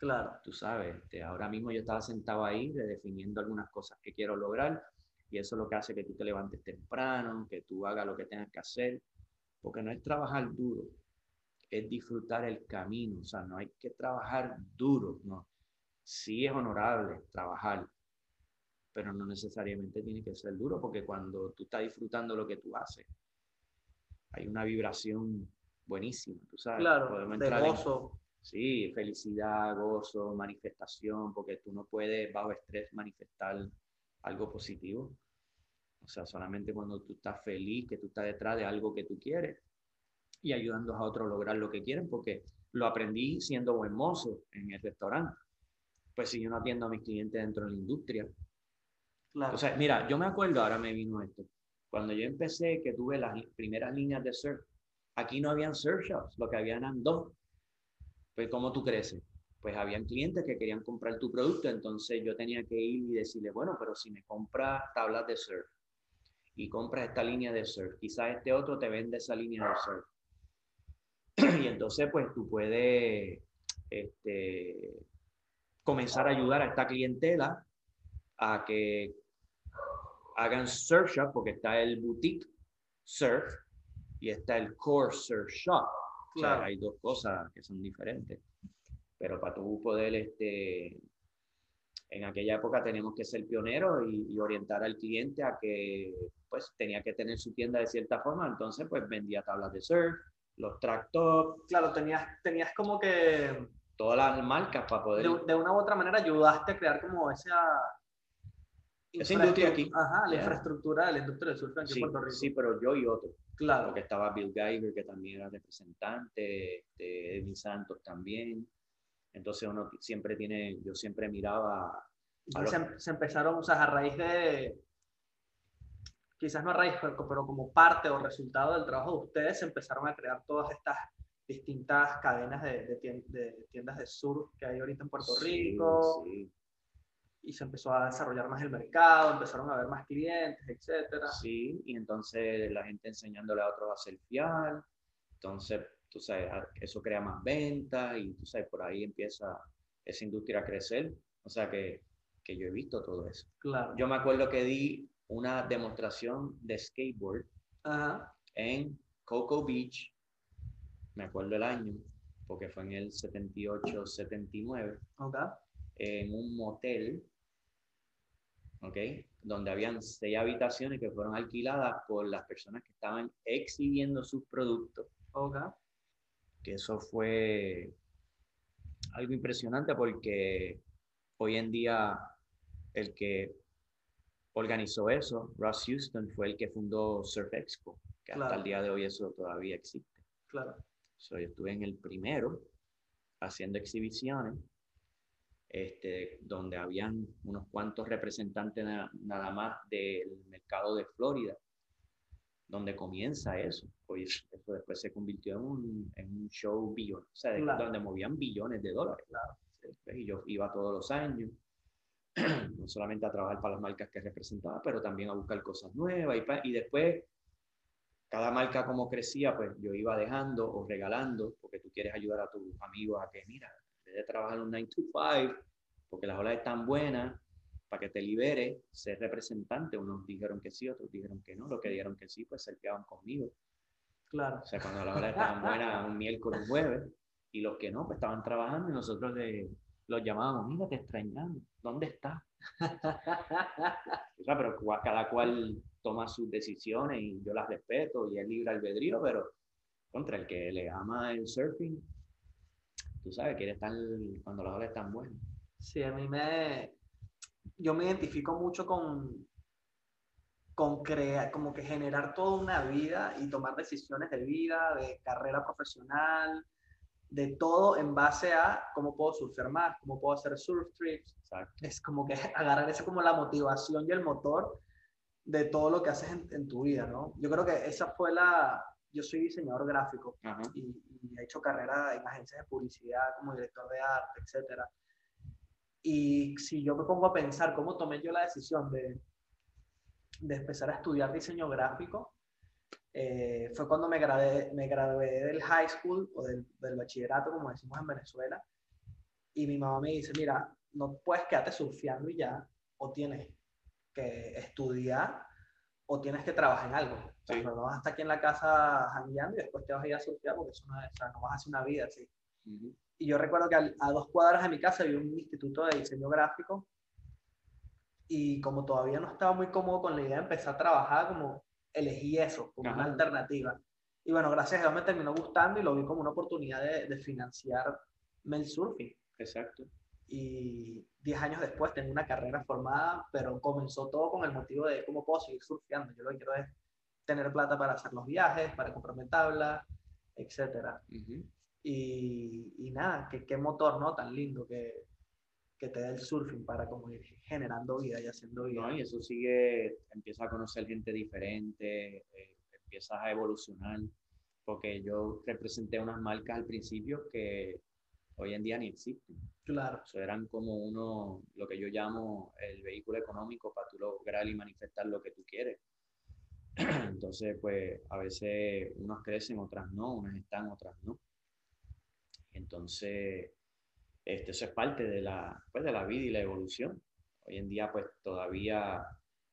Speaker 4: claro.
Speaker 5: tú sabes, este, ahora mismo yo estaba sentado ahí redefiniendo algunas cosas que quiero lograr y eso es lo que hace que tú te levantes temprano, que tú hagas lo que tengas que hacer, porque no es trabajar duro, es disfrutar el camino, o sea, no hay que trabajar duro, no. Sí es honorable trabajar, pero no necesariamente tiene que ser duro, porque cuando tú estás disfrutando lo que tú haces, hay una vibración buenísima, tú sabes.
Speaker 4: Claro, de gozo.
Speaker 5: Sí, felicidad, gozo, manifestación, porque tú no puedes bajo estrés manifestar algo positivo. O sea, solamente cuando tú estás feliz, que tú estás detrás de algo que tú quieres y ayudando a otros a lograr lo que quieren, porque lo aprendí siendo buen mozo en el restaurante. Pues si yo no atiendo a mis clientes dentro de la industria.
Speaker 4: Claro.
Speaker 5: O sea, mira, yo me acuerdo, ahora me vino esto, cuando yo empecé, que tuve las primeras líneas de surf, aquí no habían surf shops, lo que habían eran dos. Pues, ¿cómo tú creces? Pues habían clientes que querían comprar tu producto, entonces yo tenía que ir y decirle, bueno, pero si me compras tablas de surf y compras esta línea de surf, quizás este otro te vende esa línea de surf. (clears throat) Y entonces, pues tú puedes este, comenzar a ayudar a esta clientela a que hagan surf shop, porque está el boutique surf y está el core surf shop. O sea,
Speaker 4: Claro.
Speaker 5: hay dos cosas que son diferentes. Pero para tú poder, este, en aquella época teníamos que ser pioneros y, y orientar al cliente a que pues tenía que tener su tienda de cierta forma, entonces pues vendía tablas de surf, los track top,
Speaker 4: Claro, tenías, tenías como que
Speaker 5: todas las marcas para poder...
Speaker 4: de, de una u otra manera ayudaste a crear como esa
Speaker 5: Esa industria aquí.
Speaker 4: Ajá, la
Speaker 5: Yeah.
Speaker 4: infraestructura de la industria del surf aquí
Speaker 5: Sí,
Speaker 4: en Puerto Rico.
Speaker 5: sí, pero yo y otro.
Speaker 4: claro.
Speaker 5: porque estaba Bill Geiger, que también era representante, este, Edwin Santos también. Entonces uno siempre tiene, yo siempre miraba, los-
Speaker 4: se, se empezaron, o sea, a raíz de, quizás no a raíz, pero, pero como parte o resultado del trabajo de ustedes, se empezaron a crear todas estas distintas cadenas de, de tien- de tiendas de surf que hay ahorita en Puerto
Speaker 5: Sí,
Speaker 4: Rico
Speaker 5: sí,
Speaker 4: y se empezó a desarrollar más el mercado, empezaron a haber más clientes, etcétera.
Speaker 5: sí, y entonces la gente enseñándole a otros a surfear, entonces, tú sabes, eso crea más ventas y tú sabes, por ahí empieza esa industria a crecer, o sea que, que yo he visto todo eso.
Speaker 4: Claro.
Speaker 5: Yo me acuerdo que di una demostración de skateboard
Speaker 4: Ajá.
Speaker 5: en Cocoa Beach, me acuerdo el año, porque fue en el 78, 79,
Speaker 4: Ok.
Speaker 5: en un motel, ¿ok? Donde habían seis habitaciones que fueron alquiladas por las personas que estaban exhibiendo sus productos,
Speaker 4: Ok.
Speaker 5: que eso fue algo impresionante porque hoy en día el que organizó eso. Ross Houston fue el que fundó Surf Expo, que hasta
Speaker 4: Claro.
Speaker 5: el día de hoy eso todavía existe.
Speaker 4: Claro.
Speaker 5: So, yo estuve en el primero haciendo exhibiciones, este, donde habían unos cuantos representantes na- nada más del mercado de Florida, donde comienza eso. Pues eso después se convirtió en un, en un show billón, o sea,
Speaker 4: Claro.
Speaker 5: donde movían billones de dólares.
Speaker 4: Claro.
Speaker 5: ¿ves? Y yo iba todos los años, (clears throat) no solamente a trabajar para las marcas que representaba, pero también a buscar cosas nuevas. Y, y después, cada marca como crecía, pues yo iba dejando o regalando, porque tú quieres ayudar a tus amigos a que, mira, vez de trabajar un 9 to 5, porque las olas están buenas, para que te libere, ser representante. Unos dijeron que sí, otros dijeron que no. Los que dijeron que sí, pues se quedaban conmigo.
Speaker 4: Claro.
Speaker 5: O sea, cuando las olas estaban (laughs) buenas, un miércoles, un jueves, y los que no, pues estaban trabajando y nosotros le- los llamábamos, mira, te extrañamos, ¿dónde estás? O sea, pero cada cual toma sus decisiones y yo las respeto y es libre albedrío, pero contra el que le ama el surfing, tú sabes, quiere estar cuando las olas están buenas.
Speaker 4: Sí, a mí me. Yo me identifico mucho con. con crear, como que generar toda una vida y tomar decisiones de vida, de carrera profesional, de todo en base a cómo puedo surfear más, cómo puedo hacer surf trips.
Speaker 5: Exacto.
Speaker 4: Es como que (laughs) agarrar eso como la motivación y el motor de todo lo que haces en, en tu vida, ¿no? Yo creo que esa fue la. Yo soy diseñador gráfico y, y he hecho carrera en agencias de publicidad como director de arte, etcétera. Y si yo me pongo a pensar cómo tomé yo la decisión de, de empezar a estudiar diseño gráfico, eh, fue cuando me gradué, me gradué del high school o del, del bachillerato, como decimos en Venezuela, y mi mamá me dice, mira, no puedes quedarte surfeando y ya, o tienes que estudiar o tienes que trabajar en algo. O sea,
Speaker 5: Sí.
Speaker 4: no vas a estar aquí en la casa jangueando y después te vas a ir a surfear porque eso no, o sea, no vas a hacer una vida así.
Speaker 5: Ujú.
Speaker 4: Y yo recuerdo que al- a dos cuadras de mi casa había un instituto de diseño gráfico y como todavía no estaba muy cómodo con la idea de empezar a trabajar, como elegí eso como una
Speaker 5: Ajá.
Speaker 4: alternativa. Y bueno, gracias a Dios me terminó gustando y lo vi como una oportunidad de, de financiarme el surfing.
Speaker 5: Exacto.
Speaker 4: Y 10 años después tengo una carrera formada, pero comenzó todo con el motivo de cómo puedo seguir surfeando. Yo lo que quiero es tener plata para hacer los viajes, para comprarme etcétera.
Speaker 5: Ujú.
Speaker 4: Y, y nada, qué, motor, ¿no? Tan lindo que, que te da el surfing para como ir generando vida y haciendo vida.
Speaker 5: No, y eso sigue, empieza a conocer gente diferente, eh, empiezas a evolucionar, porque yo representé unas marcas al principio que hoy en día ni existen.
Speaker 4: Claro,
Speaker 5: Eso eran como uno, lo que yo llamo el vehículo económico para tú lograr y manifestar lo que tú quieres. (clears throat) Entonces, pues a veces unas crecen, otras no, unas están, otras no. Entonces, este, eso es parte de la, pues, de la vida y la evolución. Hoy en día, pues todavía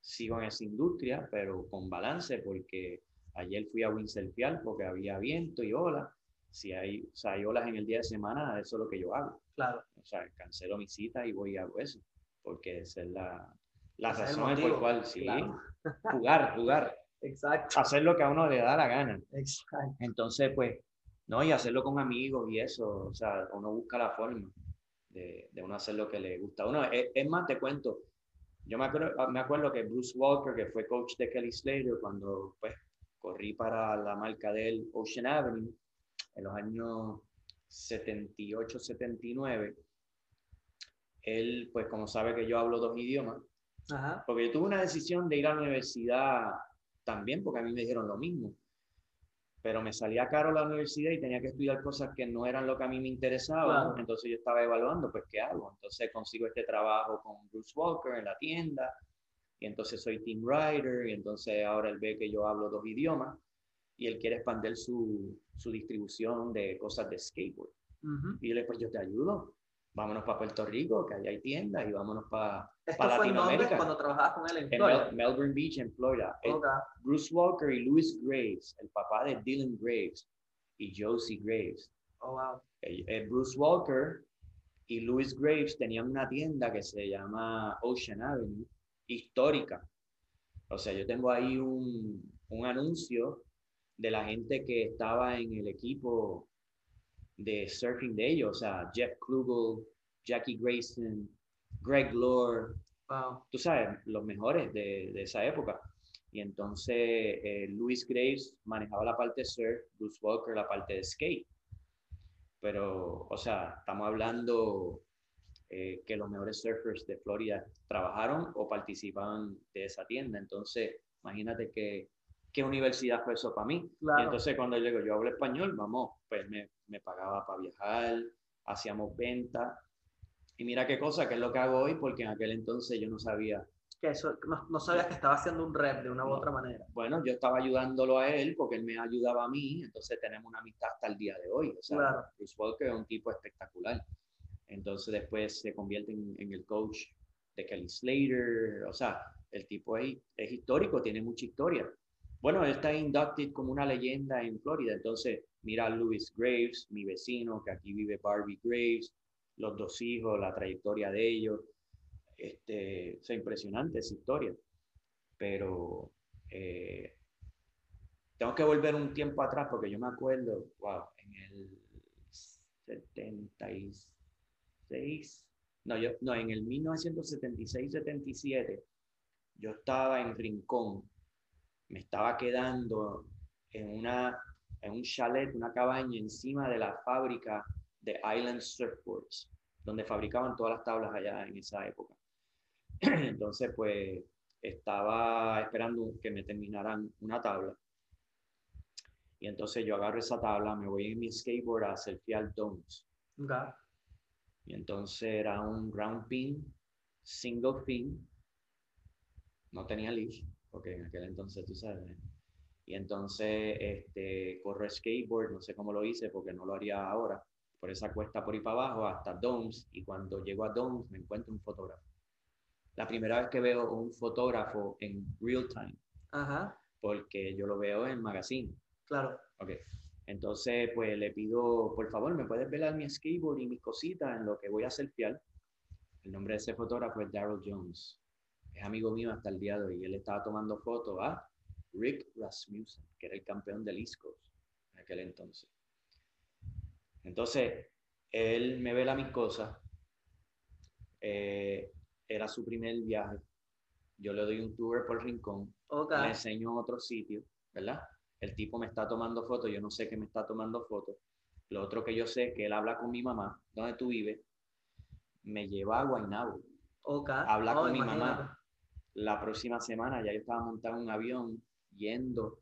Speaker 5: sigo en esa industria, pero con balance, porque ayer fui a windsurfear porque había viento y olas. Si hay, o sea, hay olas en el día de semana, eso es lo que yo hago.
Speaker 4: claro.
Speaker 5: O sea, cancelo mi cita y voy y hago eso, porque esa es la, la
Speaker 4: Ese es el
Speaker 5: razón por la cual sí,
Speaker 4: claro.
Speaker 5: jugar, jugar, (laughs)
Speaker 4: Exacto,
Speaker 5: hacer lo que a uno le da la gana.
Speaker 4: exacto.
Speaker 5: Entonces, pues, no, y hacerlo con amigos y eso, o sea, uno busca la forma de, de uno hacer lo que le gusta. Uno, es, es más, te cuento, yo me acuerdo, me acuerdo que Bruce Walker, que fue coach de Kelly Slater, cuando pues corrí para la marca de él, Ocean Avenue, en los años 78, 79, él, pues como sabe que yo hablo dos idiomas,
Speaker 4: Ajá,
Speaker 5: porque yo tuve una decisión de ir a la universidad también, porque a mí me dijeron lo mismo. Pero me salía caro la universidad y tenía que estudiar cosas que no eran lo que a mí me interesaba.
Speaker 4: Claro.
Speaker 5: Entonces yo estaba evaluando, pues, ¿qué hago? Entonces consigo este trabajo con Bruce Walker en la tienda. Y entonces soy team writer. Y entonces ahora él ve que yo hablo dos idiomas. Y él quiere expandir su, su distribución de cosas de skateboard.
Speaker 4: ujú.
Speaker 5: Y yo le pues yo te ayudo. Vámonos para Puerto Rico, que allá hay tiendas. Y vámonos para para Latinoamérica.
Speaker 4: cuando trabajabas con él en
Speaker 5: en
Speaker 4: Florida.
Speaker 5: Mel- Melbourne Beach, en Florida. Eh,
Speaker 4: Ok,
Speaker 5: Bruce Walker y Louis Graves, el papá de Dylan Graves y Josie Graves.
Speaker 4: Oh, wow.
Speaker 5: Eh, eh, Bruce Walker y Louis Graves tenían una tienda que se llama Ocean Avenue, histórica. O sea, yo tengo ahí un, un anuncio de la gente que estaba en el equipo de surfing de ellos, o sea, Jeff Klugel, Jackie Grayson, Greg Lore,
Speaker 4: Wow.
Speaker 5: tú sabes, los mejores de, de esa época. Y entonces eh, Louis Graves manejaba la parte de surf, Bruce Walker la parte de skate. Pero, o sea, estamos hablando eh, que los mejores surfers de Florida trabajaron o participaban de esa tienda. Entonces, imagínate que, qué universidad fue eso para mí. Y
Speaker 4: Claro.
Speaker 5: entonces cuando yo digo, yo hablo español, vamos, pues me, me pagaba para viajar, hacíamos venta. Y mira qué cosa, que es lo que hago hoy, porque en aquel entonces yo no sabía.
Speaker 4: que eso, no, no sabías que estaba haciendo un rep de una u
Speaker 5: No.
Speaker 4: otra manera.
Speaker 5: Bueno, yo estaba ayudándolo a él porque él me ayudaba a mí, entonces tenemos una amistad hasta el día de hoy. O sea,
Speaker 4: Claro.
Speaker 5: Bruce Walker es un tipo espectacular. Entonces después se convierte en, en el coach de Kelly Slater. O sea, el tipo es, es histórico, tiene mucha historia. Bueno, él está inducted como una leyenda en Florida. Entonces, mira a Louis Graves, mi vecino, que aquí vive Barbie Graves, los dos hijos, la trayectoria de ellos. Este, es impresionante esa historia. Pero eh, tengo que volver un tiempo atrás porque yo me acuerdo, wow, en el 76, no, yo, no, en el 1976-77, yo estaba en Rincón, me estaba quedando en, una, en un chalet, una cabaña encima de la fábrica de Island Surfboards, donde fabricaban todas las tablas allá en esa época. (clears throat) Entonces, pues, estaba esperando que me terminaran una tabla. Y entonces yo agarro esa tabla, me voy en mi skateboard a surfear domes.
Speaker 4: Ok.
Speaker 5: Y entonces era un round pin, single fin. No tenía leash, porque en aquel entonces tú sabes. Y entonces este, corro skateboard, no sé cómo lo hice porque no lo haría ahora, por esa cuesta por ahí para abajo hasta Domes. Y cuando llego a Domes me encuentro un fotógrafo. La primera vez que veo un fotógrafo en real time,
Speaker 4: Ajá,
Speaker 5: porque yo lo veo en magazine.
Speaker 4: claro.
Speaker 5: Ok. Entonces, pues le pido, por favor, ¿me puedes velar mi skateboard y mis cositas en lo que voy a surfear? El nombre de ese fotógrafo es Daryl Jones. Es amigo mío hasta el día de hoy. Él estaba tomando fotos a Rick Rasmussen, que era el campeón del East Coast en aquel entonces. Entonces, él me vela mis cosas. Eh, era su primer viaje. Yo le doy un tour por Rincón
Speaker 4: Ok.
Speaker 5: le enseño otro sitio, ¿verdad? El tipo me está tomando fotos, yo no sé que me está tomando fotos. Lo otro que yo sé es que él habla con mi mamá, ¿dónde tú vives? Me lleva a Guaynabo,
Speaker 4: Ok.
Speaker 5: habla
Speaker 4: Oh,
Speaker 5: con mi mamá. La próxima semana ya yo estaba montado en un avión yendo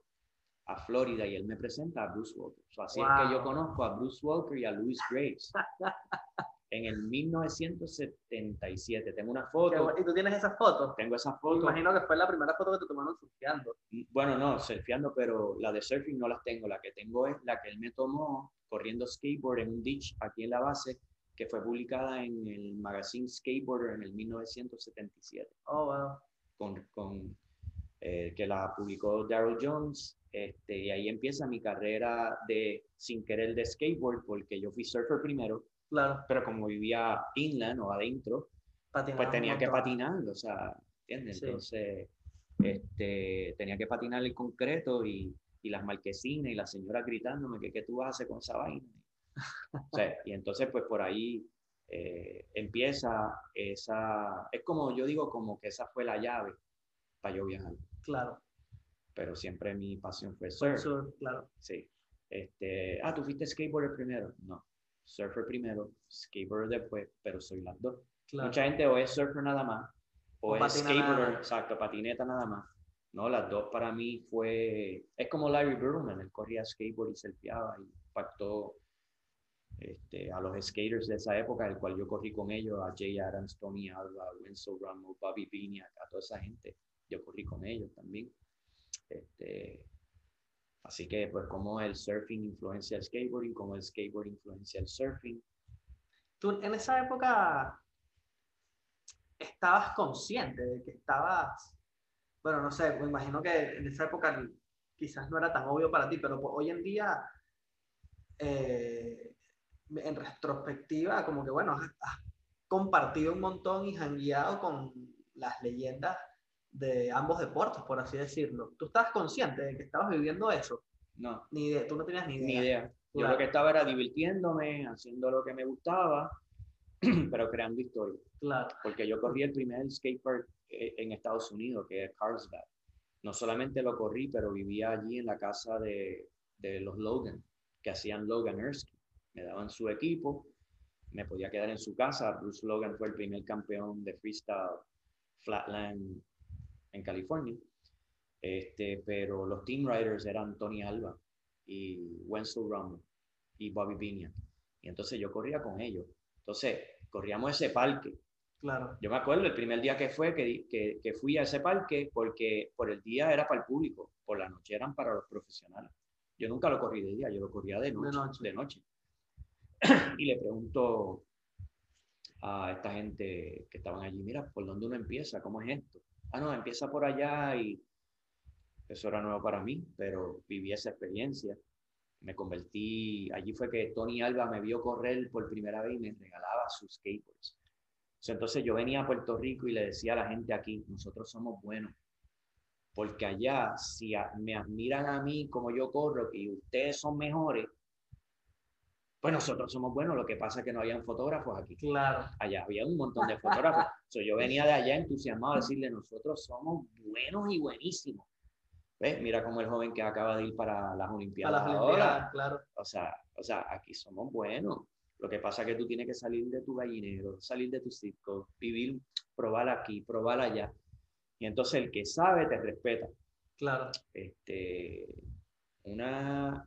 Speaker 5: a Florida y él me presenta a Bruce Walker. So, así es que yo
Speaker 4: Wow.
Speaker 5: conozco a Bruce Walker y a Louis Graves. (laughs) en el 1977. Tengo una foto.
Speaker 4: ¿Y tú tienes esas fotos?
Speaker 5: tengo esa
Speaker 4: Me
Speaker 5: foto.
Speaker 4: imagino que fue la primera foto que te tomaron surfeando.
Speaker 5: Bueno, no, surfeando, pero la de surfing no las tengo. La que tengo es la que él me tomó corriendo skateboard en un ditch aquí en la base, que fue publicada en el magazine Skateboarder en el 1977,
Speaker 4: Oh, wow.
Speaker 5: Con, con, eh, que la publicó Daryl Jones. Este, y ahí empieza mi carrera de sin querer de skateboard, porque yo fui surfer primero,
Speaker 4: Claro.
Speaker 5: pero como vivía inland o adentro,
Speaker 4: Patinabas
Speaker 5: pues tenía que patinar, o sea, ¿entiendes?
Speaker 4: Sí.
Speaker 5: Entonces, este, tenía que patinar el concreto y, y las marquesinas y la señora gritándome que qué tú vas a hacer con esa vaina. (laughs) O sea, y entonces, pues por ahí eh, empieza esa, es como, yo digo, como que esa fue la llave para yo viajar,
Speaker 4: Claro.
Speaker 5: pero siempre mi pasión fue surf.
Speaker 4: surf, claro.
Speaker 5: Sí. Este, ah, tú fuiste skateboarder primero. No, surfer primero, skateboarder después, pero soy las dos.
Speaker 4: claro.
Speaker 5: Mucha gente o es surfer nada más, o,
Speaker 4: O
Speaker 5: es skateboarder, exacto, patineta nada más. No, las dos para mí fue, es como Larry Bird, él corría skateboard y surfeaba y impactó este, a los skaters de esa época, el cual yo corrí con ellos, a Jay Adams, Tony Alba, Wenzel Ramos, Bobby Viniak, a toda esa gente, yo corrí con ellos también. Este, así que pues como el surfing influencia el skateboarding, como el skateboard influencia el surfing,
Speaker 4: Tú en esa época estabas consciente de que estabas, bueno, no sé, me imagino que en esa época quizás no era tan obvio para ti, pero hoy en día, eh, en retrospectiva, como que bueno, has, has compartido un montón y jangueado con las leyendas de ambos deportes, por así decirlo. ¿Tú estabas consciente de que estabas viviendo eso?
Speaker 5: no,
Speaker 4: Ni idea, tú no tenías ni idea.
Speaker 5: ni idea. Yo
Speaker 4: Claro.
Speaker 5: lo que estaba era divirtiéndome, haciendo lo que me gustaba, (clears throat) pero creando historia.
Speaker 4: Claro.
Speaker 5: Porque yo corrí el primer skatepark eh, en Estados Unidos, que es Carlsbad. No solamente lo corrí, pero vivía allí en la casa de, de los Logan, que hacían Logan Erskine. Me daban su equipo, me podía quedar en su casa. Bruce Logan fue el primer campeón de freestyle flatland en California. Este, pero los team riders eran Tony Alba y Wenzel Rommel y Bobby Viña. Y entonces yo corría con ellos. Entonces, corríamos ese parque.
Speaker 4: Claro.
Speaker 5: Yo me acuerdo el primer día que fue, que, que, que fui a ese parque, porque por el día era para el público, por la noche eran para los profesionales. Yo nunca lo corrí de día, yo lo corría de noche.
Speaker 4: De noche.
Speaker 5: De noche. (coughs) y le pregunto a esta gente que estaban allí, mira, ¿por dónde uno empieza? ¿Cómo es esto? Ah, no, empieza por allá y eso era nuevo para mí, pero viví esa experiencia. Me convertí, allí fue que Tony Alba me vio correr por primera vez y me regalaba sus skateboards. Entonces yo venía a Puerto Rico y le decía a la gente aquí, nosotros somos buenos, porque allá si me admiran a mí como yo corro y ustedes son mejores, pues nosotros somos buenos. Lo que pasa es que no habían fotógrafos aquí.
Speaker 4: Claro.
Speaker 5: Allá había un montón de fotógrafos. (laughs) So, yo venía de allá entusiasmado a decirle, nosotros somos buenos y buenísimos. ¿Ves? Mira como el joven que acaba de ir para las Olimpiadas
Speaker 4: las
Speaker 5: ahora.
Speaker 4: Olimpiadas, claro.
Speaker 5: O sea, o sea, aquí somos buenos. Lo que pasa es que tú tienes que salir de tu gallinero, salir de tu circo, vivir, probar aquí, probar allá. Y entonces el que sabe te respeta.
Speaker 4: Claro.
Speaker 5: Este, una,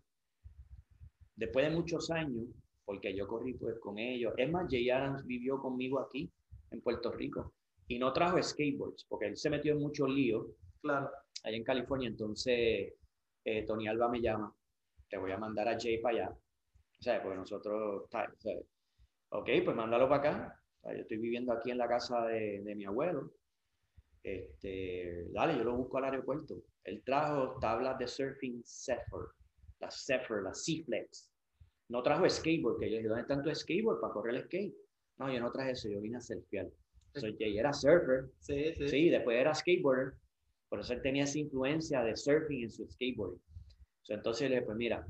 Speaker 5: después de muchos años, porque yo corrí pues con ellos, es más, Jay Adams vivió conmigo aquí en Puerto Rico y no trajo skateboards, porque él se metió en muchos líos
Speaker 4: Claro.
Speaker 5: allá en California, entonces eh, Tony Alba me llama, te voy a mandar a Jay para allá, o sea, porque nosotros, sea, ok, pues mándalo para acá, yo estoy viviendo aquí en la casa de, de mi abuelo, este, dale, yo lo busco al aeropuerto, él trajo tablas de surfing Zephyr, la Zephyr, la Seaflex, no trajo skateboard, que yo dije, ¿dónde están tus skateboard para correr el skate? No, yo no traje eso, yo vine a surfear. So, Jay era surfer,
Speaker 4: Sí, sí.
Speaker 5: Sí, después era skateboarder, por eso él tenía esa influencia de surfing en su skateboarding. So, entonces le dije, pues mira,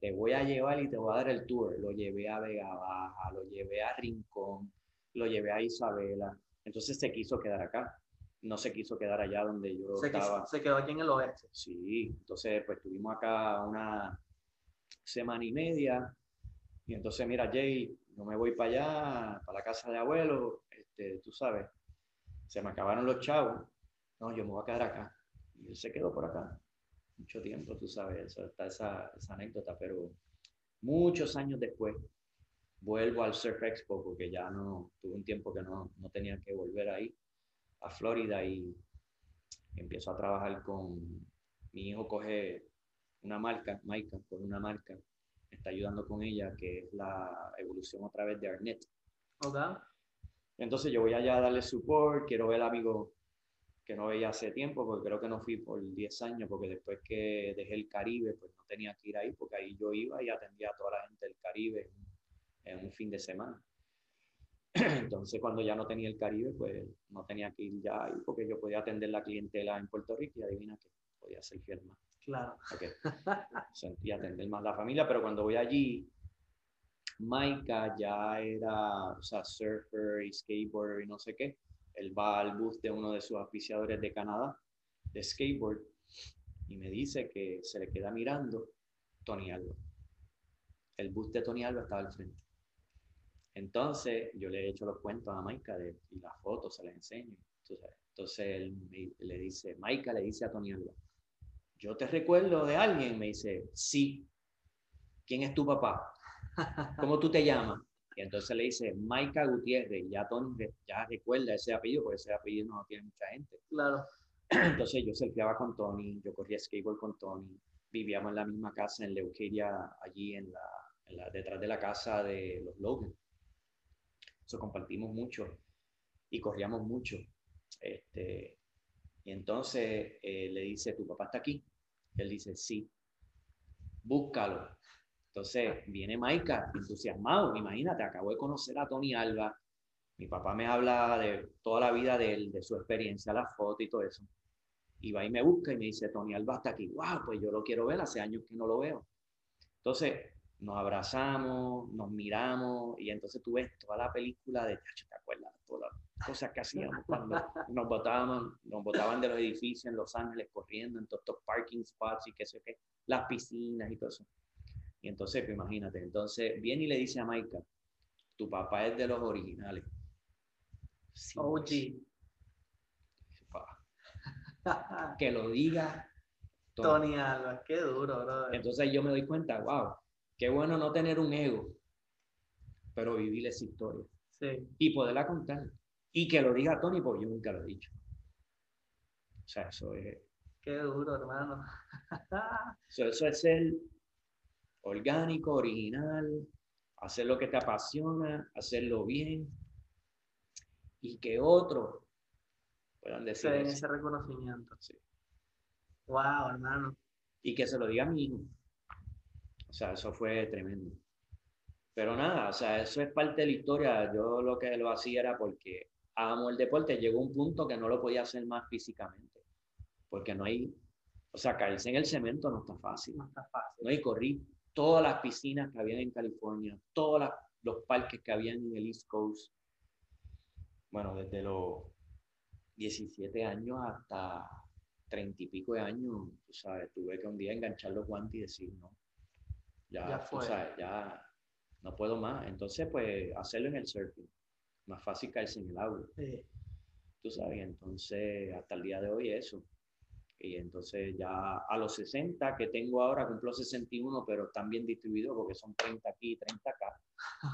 Speaker 5: te voy a llevar y te voy a dar el tour. Lo llevé a Vega Baja, lo llevé a Rincón, lo llevé a Isabela. Entonces se quiso quedar acá, no se quiso quedar allá donde yo
Speaker 4: Se,
Speaker 5: estaba.
Speaker 4: quiso- se quedó aquí en el oeste.
Speaker 5: Sí, entonces pues estuvimos acá una semana y media y entonces mira Jay, yo me voy para allá, para la casa de abuelo, este, tú sabes, se me acabaron los chavos, no, yo me voy a quedar acá. Y él se quedó por acá mucho tiempo, tú sabes, eso, está esa, esa anécdota, pero muchos años después vuelvo al Surf Expo porque ya no, tuve un tiempo que no, no tenía que volver ahí a Florida y empiezo a trabajar con, mi hijo coge una marca, Maika, coge una marca, me está ayudando con ella, que es la evolución a través de Arnett.
Speaker 4: ¿Ok?
Speaker 5: Entonces yo voy allá a darle support, quiero ver amigos que no veía hace tiempo, porque creo que no fui por 10 años, porque después que dejé el Caribe, pues no tenía que ir ahí, porque ahí yo iba y atendía a toda la gente del Caribe en un fin de semana. (clears throat) (clears throat) Entonces cuando ya no tenía el Caribe, pues no tenía que ir ya ahí, porque yo podía atender la clientela en Puerto Rico y adivina que podía ser firma
Speaker 4: Claro. (laughs)
Speaker 5: y atender más la familia, pero cuando voy allí, Maika ya era, o sea, surfer y skateboarder y no sé qué. Él va al bus de uno de sus auspiciadores de Canadá, de skateboard, y me dice que se le queda mirando Tony Alba. El bus de Tony Alba estaba al frente. Entonces, yo le he hecho los cuentos a Maika de, y las fotos se las enseño. Entonces, él me- le dice, Maika le dice a Tony Alba, yo te recuerdo de alguien, me dice, sí. ¿Quién es tu papá? (laughs) ¿Cómo tú te llamas? Y entonces le dice, Maika Gutiérrez, y ya Tony ya recuerda ese apellido, porque ese apellido no tiene mucha gente.
Speaker 4: Claro. (clears throat)
Speaker 5: Entonces yo surfeaba con Tony, yo corría skateboard con Tony, vivíamos en la misma casa en Leuqueria, allí en la, en la- detrás de la casa de los Logan. Eso compartimos mucho y corríamos mucho. Este, y entonces eh, le dice, ¿tu papá está aquí? Él dice, sí. Búscalo. Entonces viene Maika, entusiasmado. Imagínate, acabo de conocer a Tony Alba. Mi papá me habla de toda la vida de él, de su experiencia, la foto y todo eso. Y va y me busca y me dice, Tony Alba está aquí. ¡Wow! Pues yo lo quiero ver, hace años que no lo veo. Entonces, nos abrazamos, nos miramos y entonces tú ves toda la película de, "Tacho, ¿te acuerdas? Todas las cosas que hacíamos cuando nos botaban, nos botaban de los edificios en Los Ángeles corriendo en todos estos parking spots y qué sé qué, las piscinas y todo eso. Y entonces, pues, imagínate, entonces viene y le dice a Maika, tu papá es de los originales. Sí,
Speaker 4: OG.
Speaker 5: pues, Que lo diga Tony.
Speaker 4: Tony Alba, qué duro, bro.
Speaker 5: Entonces yo me doy cuenta, wow, qué bueno no tener un ego, pero vivir esa historia
Speaker 4: Sí,
Speaker 5: y poderla contar. Y que lo diga Tony, porque yo nunca lo he dicho. O sea, eso es,
Speaker 4: qué duro, hermano. (laughs)
Speaker 5: eso, eso es ser orgánico, original, hacer lo que te apasiona, hacerlo bien y que otros puedan decir eso.
Speaker 4: ese reconocimiento.
Speaker 5: Sí.
Speaker 4: Wow, hermano.
Speaker 5: y que se lo diga a mi hijo. O sea, eso fue tremendo. Pero nada, o sea, eso es parte de la historia. Yo lo que lo hacía era porque amo el deporte. Llegó un punto que no lo podía hacer más físicamente. Porque no hay, o sea, caerse en el cemento no está fácil.
Speaker 4: No está fácil.
Speaker 5: ¿no? Y corrí todas las piscinas que había en California, todos las- los parques que habían en el East Coast. Bueno, desde los 17 años hasta 30 y pico de años, tú sabes, tuve que un día enganchar los guantes y decir, no, ya,
Speaker 4: Ya
Speaker 5: tú
Speaker 4: fue.
Speaker 5: sabes, ya no puedo más. Entonces, pues, hacerlo en el surfing. Más fácil caerse en el agua
Speaker 4: Sí.
Speaker 5: tú sabes, entonces hasta el día de hoy eso. Y entonces ya a los 60 que tengo ahora, cumplo 61, pero están bien distribuidos porque son 30 aquí y 30 acá.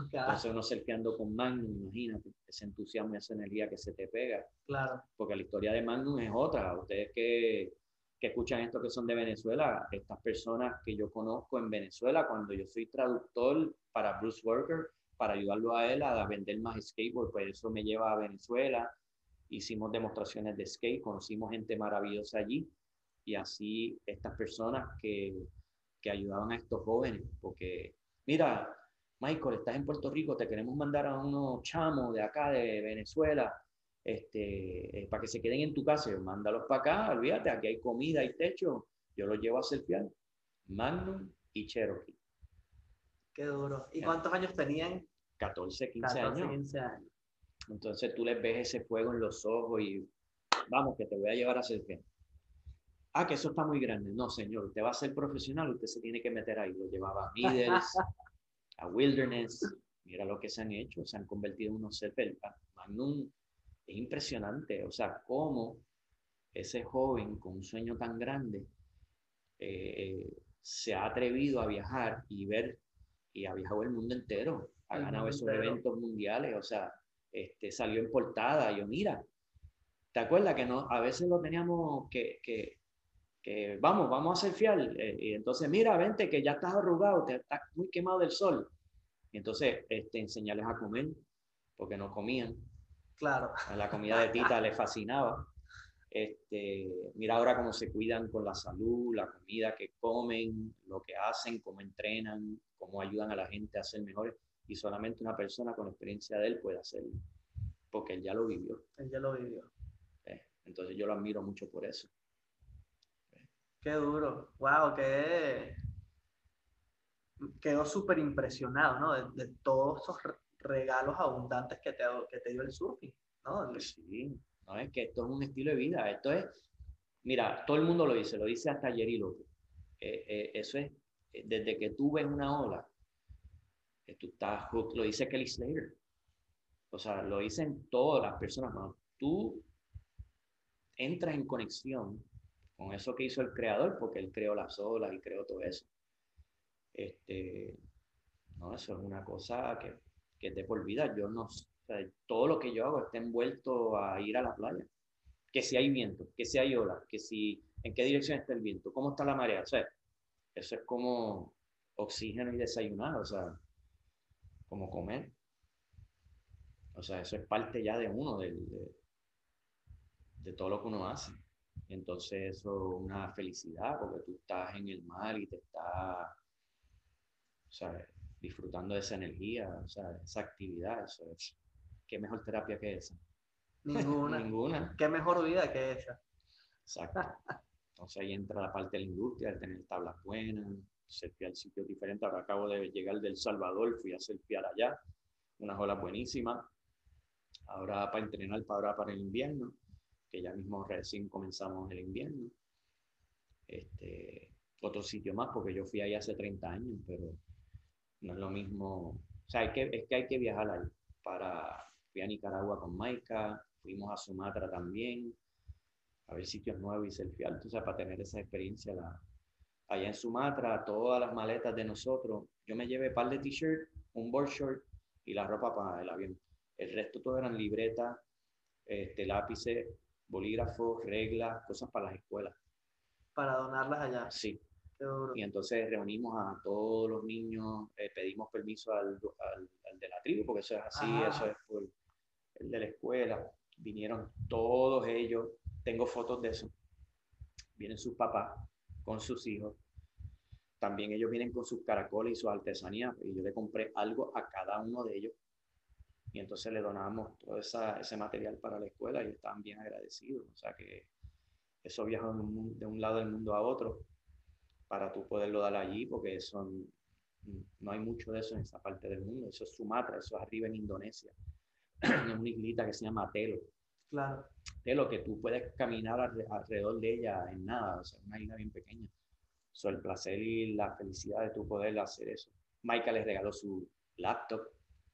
Speaker 4: Ok,
Speaker 5: Entonces uno surfeando con Magnum, imagínate, ese entusiasmo y esa energía que se te pega.
Speaker 4: claro.
Speaker 5: Porque la historia de Magnum es otra. Ustedes que, que escuchan esto que son de Venezuela, estas personas que yo conozco en Venezuela, cuando yo soy traductor para Bruce Worker, para ayudarlo a él a vender más skateboard, pues eso me lleva a Venezuela. Hicimos demostraciones de skate, conocimos gente maravillosa allí y así estas personas que, que ayudaban a estos jóvenes, porque mira, Michael, estás en Puerto Rico, te queremos mandar a unos chamos de acá de Venezuela, este, eh, para que se queden en tu casa, mándalos para acá, olvídate, aquí hay comida, hay techo, yo los llevo a surfear, Magnum y Cherokee,
Speaker 4: Qué duro. ¿Y cuántos años tenían?
Speaker 5: 14, 15
Speaker 4: 14,
Speaker 5: años.
Speaker 4: 15 años.
Speaker 5: Entonces tú les ves ese fuego en los ojos y vamos, que te voy a llevar a surfear. Ah, que eso está muy grande. No, señor, usted va a ser profesional, usted se tiene que meter ahí. Lo llevaba a Middles, (laughs) a Wilderness. Mira lo que se han hecho, se han convertido en unos surfers. Ah, Magnum es impresionante, o sea, cómo ese joven con un sueño tan grande eh, se ha atrevido a viajar y ver, y ha viajado el mundo entero, ha
Speaker 4: El
Speaker 5: ganado esos
Speaker 4: entero.
Speaker 5: eventos mundiales, o sea, este, salió en portada, yo mira, ¿te acuerdas que no, a veces lo teníamos que, que, que vamos, vamos a ser fiel, eh, y entonces mira, vente que ya estás arrugado, te estás muy quemado del sol, y entonces este, enseñarles a comer, porque no comían,
Speaker 4: Claro.
Speaker 5: la comida de Tita les fascinaba. Este, mira ahora cómo se cuidan con la salud, la comida que comen, lo que hacen, cómo entrenan, cómo ayudan a la gente a ser mejores. Y solamente una persona con la experiencia de él puede hacerlo, porque él ya lo vivió.
Speaker 4: Él ya lo vivió.
Speaker 5: ¿eh? Entonces yo lo admiro mucho por eso.
Speaker 4: Qué duro. Wow, qué. Quedó súper impresionado, ¿no? De, de todos esos regalos abundantes que te, que te dio el surfing, ¿no?
Speaker 5: Pues sí, no es que esto es un estilo de vida. Esto es, mira, todo el mundo lo dice, lo dice hasta Jerry López. Eh, eh, eso es, eh, desde que tú ves una ola, que tú estás hooked, lo dice Kelly Slater. O sea, lo dicen todas las personas. Cuando tú entras en conexión con eso que hizo el creador, porque él creó las olas y creó todo eso. Este, no, eso es una cosa que, que es de por vida. Yo no, o sea, todo lo que yo hago está envuelto a ir a la playa. Que si hay viento, que si hay olas, que si, en qué dirección está el viento, cómo está la marea. O sea, eso es como oxígeno y desayunar, o sea, como comer. O sea, eso es parte ya de uno, de, de todo lo que uno hace. Entonces eso es una felicidad porque tú estás en el mar y te estás, o sea, disfrutando de esa energía, o sea, esa actividad. Eso es, ¿Qué mejor terapia que esa?
Speaker 4: Ninguna. (laughs)
Speaker 5: Ninguna.
Speaker 4: Qué mejor vida que esa.
Speaker 5: Exacto. Entonces ahí entra la parte de la industria, el tener tablas buenas, surfear sitios diferentes. Ahora acabo de llegar del Salvador, fui a surfear allá, unas olas buenísimas. Ahora para entrenar para ahora para el invierno, que ya mismo recién comenzamos el invierno. Este, otro sitio más, porque yo fui ahí hace 30 años, pero no es lo mismo. O sea, hay que, es que hay que viajar ahí. Para, fui a Nicaragua con Maika, fuimos a Sumatra también, a ver sitios nuevos y surfear, o sea, para tener esa experiencia. La, allá en Sumatra, todas las maletas de nosotros, yo me llevé un par de t-shirts, un board short y la ropa para el avión. El resto todo eran libretas, este, lápices, bolígrafos, reglas, cosas para las escuelas.
Speaker 4: Para donarlas allá.
Speaker 5: Sí. Y entonces reunimos a todos los niños, eh, pedimos permiso al, al, al, de la tribu, porque eso es así, eso es por el de la escuela. Vinieron todos ellos, tengo fotos de eso. Vienen sus papás con sus hijos. También ellos vienen con sus caracoles y sus artesanías. Y yo le compré algo a cada uno de ellos. Y entonces le donamos todo esa, ese material para la escuela y están bien agradecidos. O sea que eso viaja de un, de un lado del mundo a otro para tú poderlo dar allí, porque son, no hay mucho de eso en esa parte del mundo. Eso es Sumatra, eso es arriba en Indonesia. (clears throat) en una islita que se llama Telo.
Speaker 4: Claro.
Speaker 5: Telo, que tú puedes caminar alre- alrededor de ella en nada, o sea, una isla bien pequeña. So, el placer y la felicidad de tú poder hacer eso. Michael les regaló su laptop.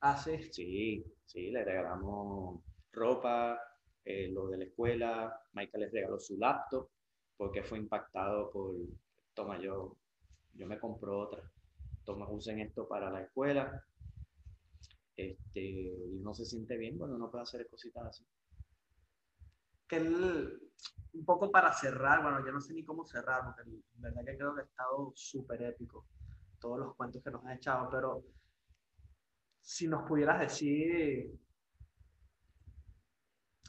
Speaker 4: Ah, sí.
Speaker 5: Sí, sí, le regalamos ropa, eh, lo de la escuela. Michael les regaló su laptop porque fue impactado por, toma, yo, yo me compro otra. Toma, usen esto para la escuela. Este, y uno se siente bien cuando uno puede hacer cositas así.
Speaker 4: que él, un poco para cerrar, bueno, yo no sé ni cómo cerrar, porque en verdad que creo que ha estado súper épico todos los cuentos que nos has echado, pero si nos pudieras decir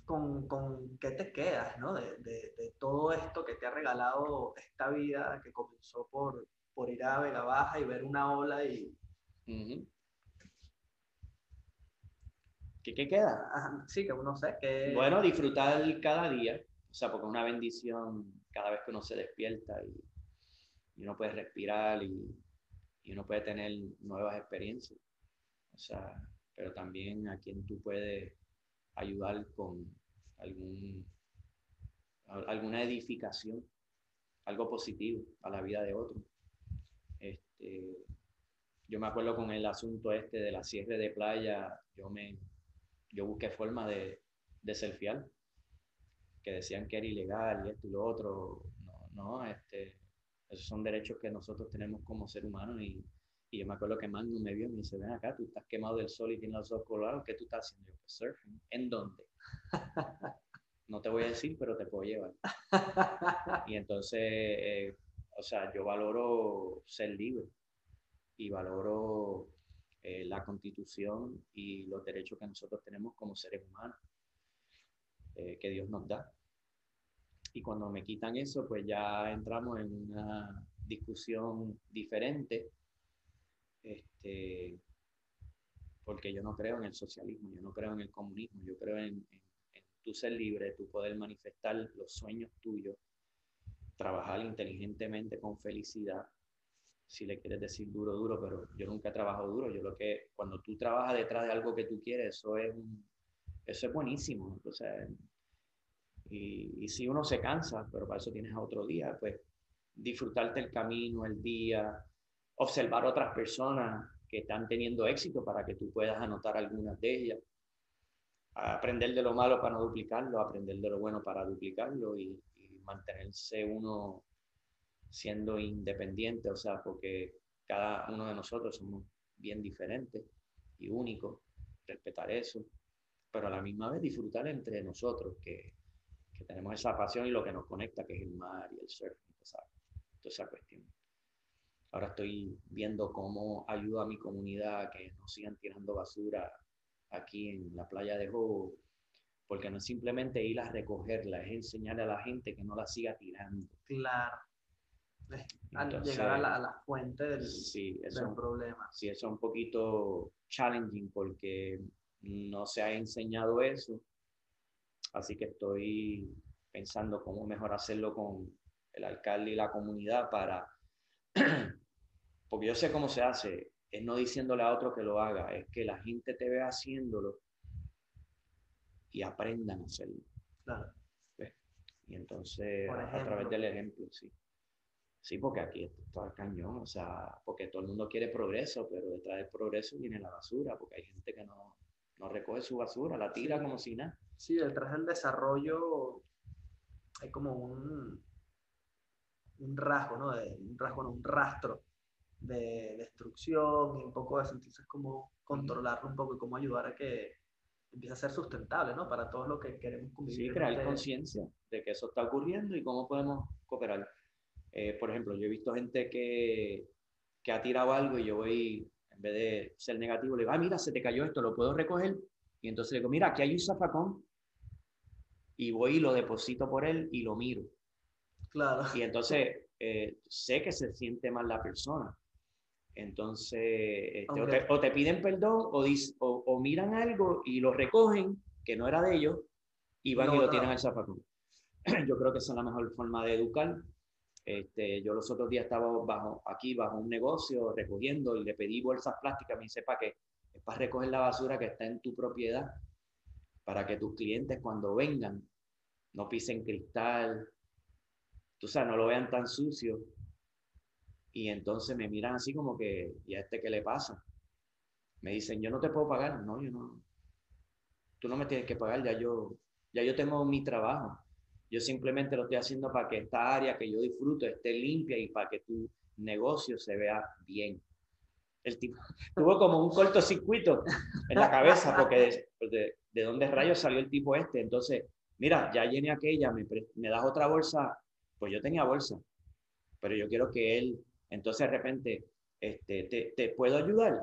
Speaker 4: con, con qué te quedas, ¿no? De, de, de todo esto que te ha regalado esta vida que comenzó por, por ir a Vega Baja y ver una ola y...
Speaker 5: ¿Qué, qué queda?
Speaker 4: ajá, sí, que uno sé que...
Speaker 5: Bueno, disfrutar cada día, o sea, porque es una bendición cada vez que uno se despierta y, y uno puede respirar y, y uno puede tener nuevas experiencias. O sea, pero también a quien tú puedes ayudar con algún, al- alguna edificación, algo positivo a la vida de otro. Este, yo me acuerdo con el asunto este de la cierre de playa, yo me, yo busqué forma de, de selfiear, que decían que era ilegal y esto y lo otro. No, no, este, esos son derechos que nosotros tenemos como ser humanos y, y yo me acuerdo que Magnum me vio y me dice, ven acá, tú estás quemado del sol y tienes los ojos colorados, ¿qué tú estás haciendo? Yo, pues surfing. ¿En dónde? (laughs) No te voy a decir, pero te puedo llevar. (laughs) Y entonces, eh, o sea, yo valoro ser libre y valoro eh, la constitución y los derechos que nosotros tenemos como seres humanos, eh, que Dios nos da. Y cuando me quitan eso, pues ya entramos en una discusión diferente, este, porque yo no creo en el socialismo, yo no creo en el comunismo, yo creo en, en, en tu ser libre, tu poder manifestar los sueños tuyos, trabajar inteligentemente con felicidad, si le quieres decir duro, duro, pero yo nunca he trabajado duro. Yo lo que, cuando tú trabajas detrás de algo que tú quieres, eso es, eso es buenísimo. O sea, y, y si uno se cansa, pero para eso tienes otro día, pues disfrutarte el camino, el día, observar otras personas que están teniendo éxito para que tú puedas anotar algunas de ellas. Aprender de lo malo para no duplicarlo, aprender de lo bueno para duplicarlo y, y mantenerse uno siendo independiente, o sea, porque cada uno de nosotros somos bien diferentes y únicos, respetar eso, pero a la misma vez disfrutar entre nosotros, que, que tenemos esa pasión y lo que nos conecta, que es el mar y el surf, esa, toda esa cuestión. Ahora estoy viendo cómo ayudo a mi comunidad a que no sigan tirando basura aquí en la playa de Jobo, porque no es simplemente ir a recogerla, es enseñarle a la gente que no la siga tirando.
Speaker 4: Claro.
Speaker 5: Entonces,
Speaker 4: llegar a la, a la fuente del,
Speaker 5: Sí, eso
Speaker 4: del problema.
Speaker 5: sí, eso es un poquito challenging porque no se ha enseñado eso. Así que estoy pensando cómo mejor hacerlo con el alcalde y la comunidad para (clears throat) (clears throat) porque yo sé cómo se hace, es no diciéndole a otro que lo haga, es que la gente te vea haciéndolo y aprendan a hacerlo.
Speaker 4: Claro.
Speaker 5: Y entonces, a- través del ejemplo, sí. Sí, porque aquí está cañón, o sea, porque todo el mundo quiere progreso, pero detrás del progreso viene la basura, porque hay gente que no, no recoge su basura, la tira como si nada.
Speaker 4: Sí, detrás del desarrollo hay como un, un rasgo, ¿no? De- un rasgo, no, un rastro de destrucción y un poco de eso. Entonces, cómo controlarlo un poco y cómo ayudar a que empiece a ser sustentable, ¿no? Para todo lo que queremos convivir.
Speaker 5: Sí, crear
Speaker 4: este-
Speaker 5: conciencia de que eso está ocurriendo y cómo podemos cooperar. Eh, por ejemplo, yo he visto gente que, que ha tirado algo y yo voy, en vez de ser negativo, le digo, ah, mira, se te cayó esto, ¿lo puedo recoger? Y entonces le digo, mira, aquí hay un zafacón. Y voy y lo deposito por él y lo miro.
Speaker 4: Claro.
Speaker 5: Y entonces eh, sé que se siente mal la persona. Entonces, este, o, te,
Speaker 4: Aunque-
Speaker 5: o te piden perdón o, dis- o, o miran algo y lo recogen, que no era de ellos, y van
Speaker 4: No,
Speaker 5: y lo
Speaker 4: no.
Speaker 5: tiran al zafacón. (clears throat) Yo creo que esa es la mejor forma de educar. Este, yo los otros días estaba bajo, aquí bajo un negocio recogiendo y le pedí bolsas plásticas. Me dice, ¿para qué? Es para recoger la basura que está en tu propiedad, para que tus clientes cuando vengan no pisen cristal, tú sabes, no lo vean tan sucio. Y entonces me miran así como que, ¿y a este qué le pasa? Me dicen, yo no te puedo pagar. No, yo no. Tú no me tienes que pagar, ya yo, ya yo tengo mi trabajo. Yo simplemente lo estoy haciendo para que esta área que yo disfruto esté limpia y para que tu negocio se vea bien. El tipo (laughs) tuvo como un cortocircuito en la cabeza porque de, de, de dónde rayos salió el tipo este. Entonces, mira, ya llené aquella, me, me das otra bolsa. Pues yo tenía bolsa, pero yo quiero que él, entonces de repente, este, te, te puedo ayudar.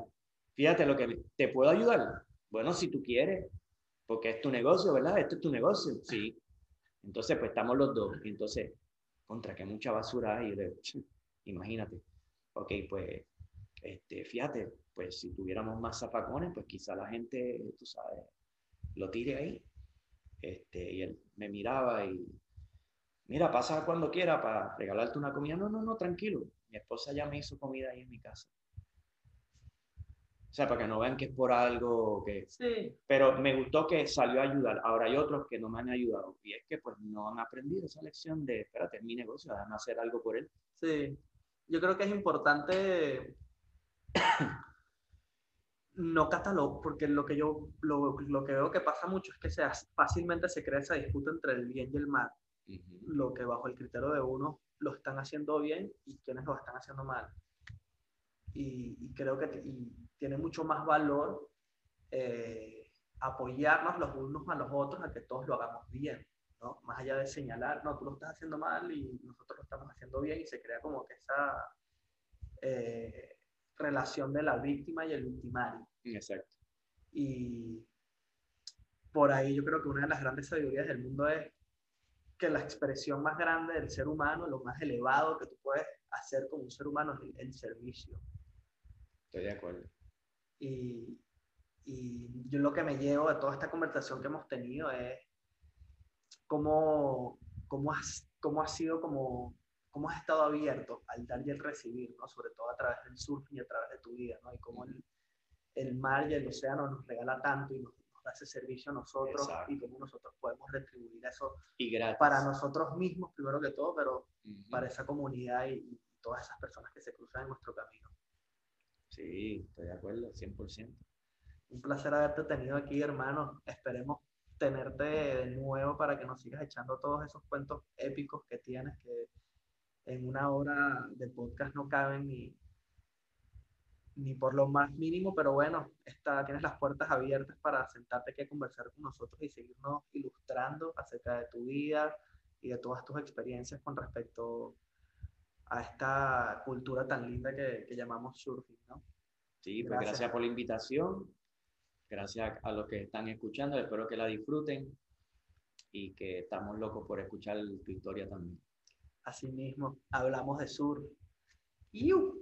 Speaker 5: Fíjate lo que te puedo ayudar. Bueno, si tú quieres, porque es tu negocio, ¿verdad? Esto es tu negocio, sí. Entonces, pues estamos los dos. Y entonces, contra que mucha basura hay. "Ch, (laughs) Imagínate. Ok, pues, este, fíjate, pues si tuviéramos más zafacones, pues quizá la gente, tú sabes, lo tire ahí. Este, y él me miraba y, mira, pasa cuando quiera para regalarte una comida. No, no, no, tranquilo. Mi esposa ya me hizo comida ahí en mi casa. O sea, para que no vean que es por algo que...
Speaker 4: Sí,
Speaker 5: Pero me gustó que salió a ayudar. Ahora hay otros que no me han ayudado. Y es que pues no han aprendido esa lección de, espérate, es mi negocio, déjame hacer algo por él.
Speaker 4: sí. Yo creo que es importante (coughs) no catalogar, porque lo que yo lo, lo que veo que pasa mucho es que se fácilmente se crea esa disputa entre el bien y el mal. lo que bajo el criterio de uno lo están haciendo bien y quienes lo están haciendo mal. Y, y creo que y tiene mucho más valor eh, apoyarnos los unos a los otros a que todos lo hagamos bien, ¿no? Más allá de señalar, no, tú lo estás haciendo mal y nosotros lo estamos haciendo bien y se crea como que esa eh, relación de la víctima y el victimario.
Speaker 5: Exacto.
Speaker 4: Y por ahí yo creo que una de las grandes sabidurías del mundo es que la expresión más grande del ser humano, lo más elevado que tú puedes hacer como un ser humano es el, el servicio.
Speaker 5: Estoy de acuerdo.
Speaker 4: Y, y yo lo que me llevo de toda esta conversación que hemos tenido es cómo, cómo, has, cómo has sido como, cómo has estado abierto al dar y el recibir, ¿no? sobre todo a través del surf y a través de tu vida, ¿no? y cómo el, el mar y el océano nos regala tanto y nos da ese servicio a nosotros
Speaker 5: Exacto.
Speaker 4: y cómo nosotros podemos retribuir eso
Speaker 5: Y gratis.
Speaker 4: para nosotros mismos primero que todo, pero
Speaker 5: Ujú.
Speaker 4: para esa comunidad y, y todas esas personas que se cruzan en nuestro camino.
Speaker 5: Sí, estoy de acuerdo, 100%.
Speaker 4: Un placer haberte tenido aquí, hermano. Esperemos tenerte de nuevo para que nos sigas echando todos esos cuentos épicos que tienes, que en una hora de podcast no caben ni, ni por lo más mínimo, pero bueno, está, tienes las puertas abiertas para sentarte aquí a conversar con nosotros y seguirnos ilustrando acerca de tu vida y de todas tus experiencias con respecto a esta cultura tan linda que, que llamamos surfing, ¿no?
Speaker 5: Sí, pues
Speaker 4: Gracias.
Speaker 5: gracias por la invitación. Gracias a los que están escuchando. Espero que la disfruten y que estamos locos por escuchar tu historia también.
Speaker 4: Asimismo, hablamos de surf. ¡Iu!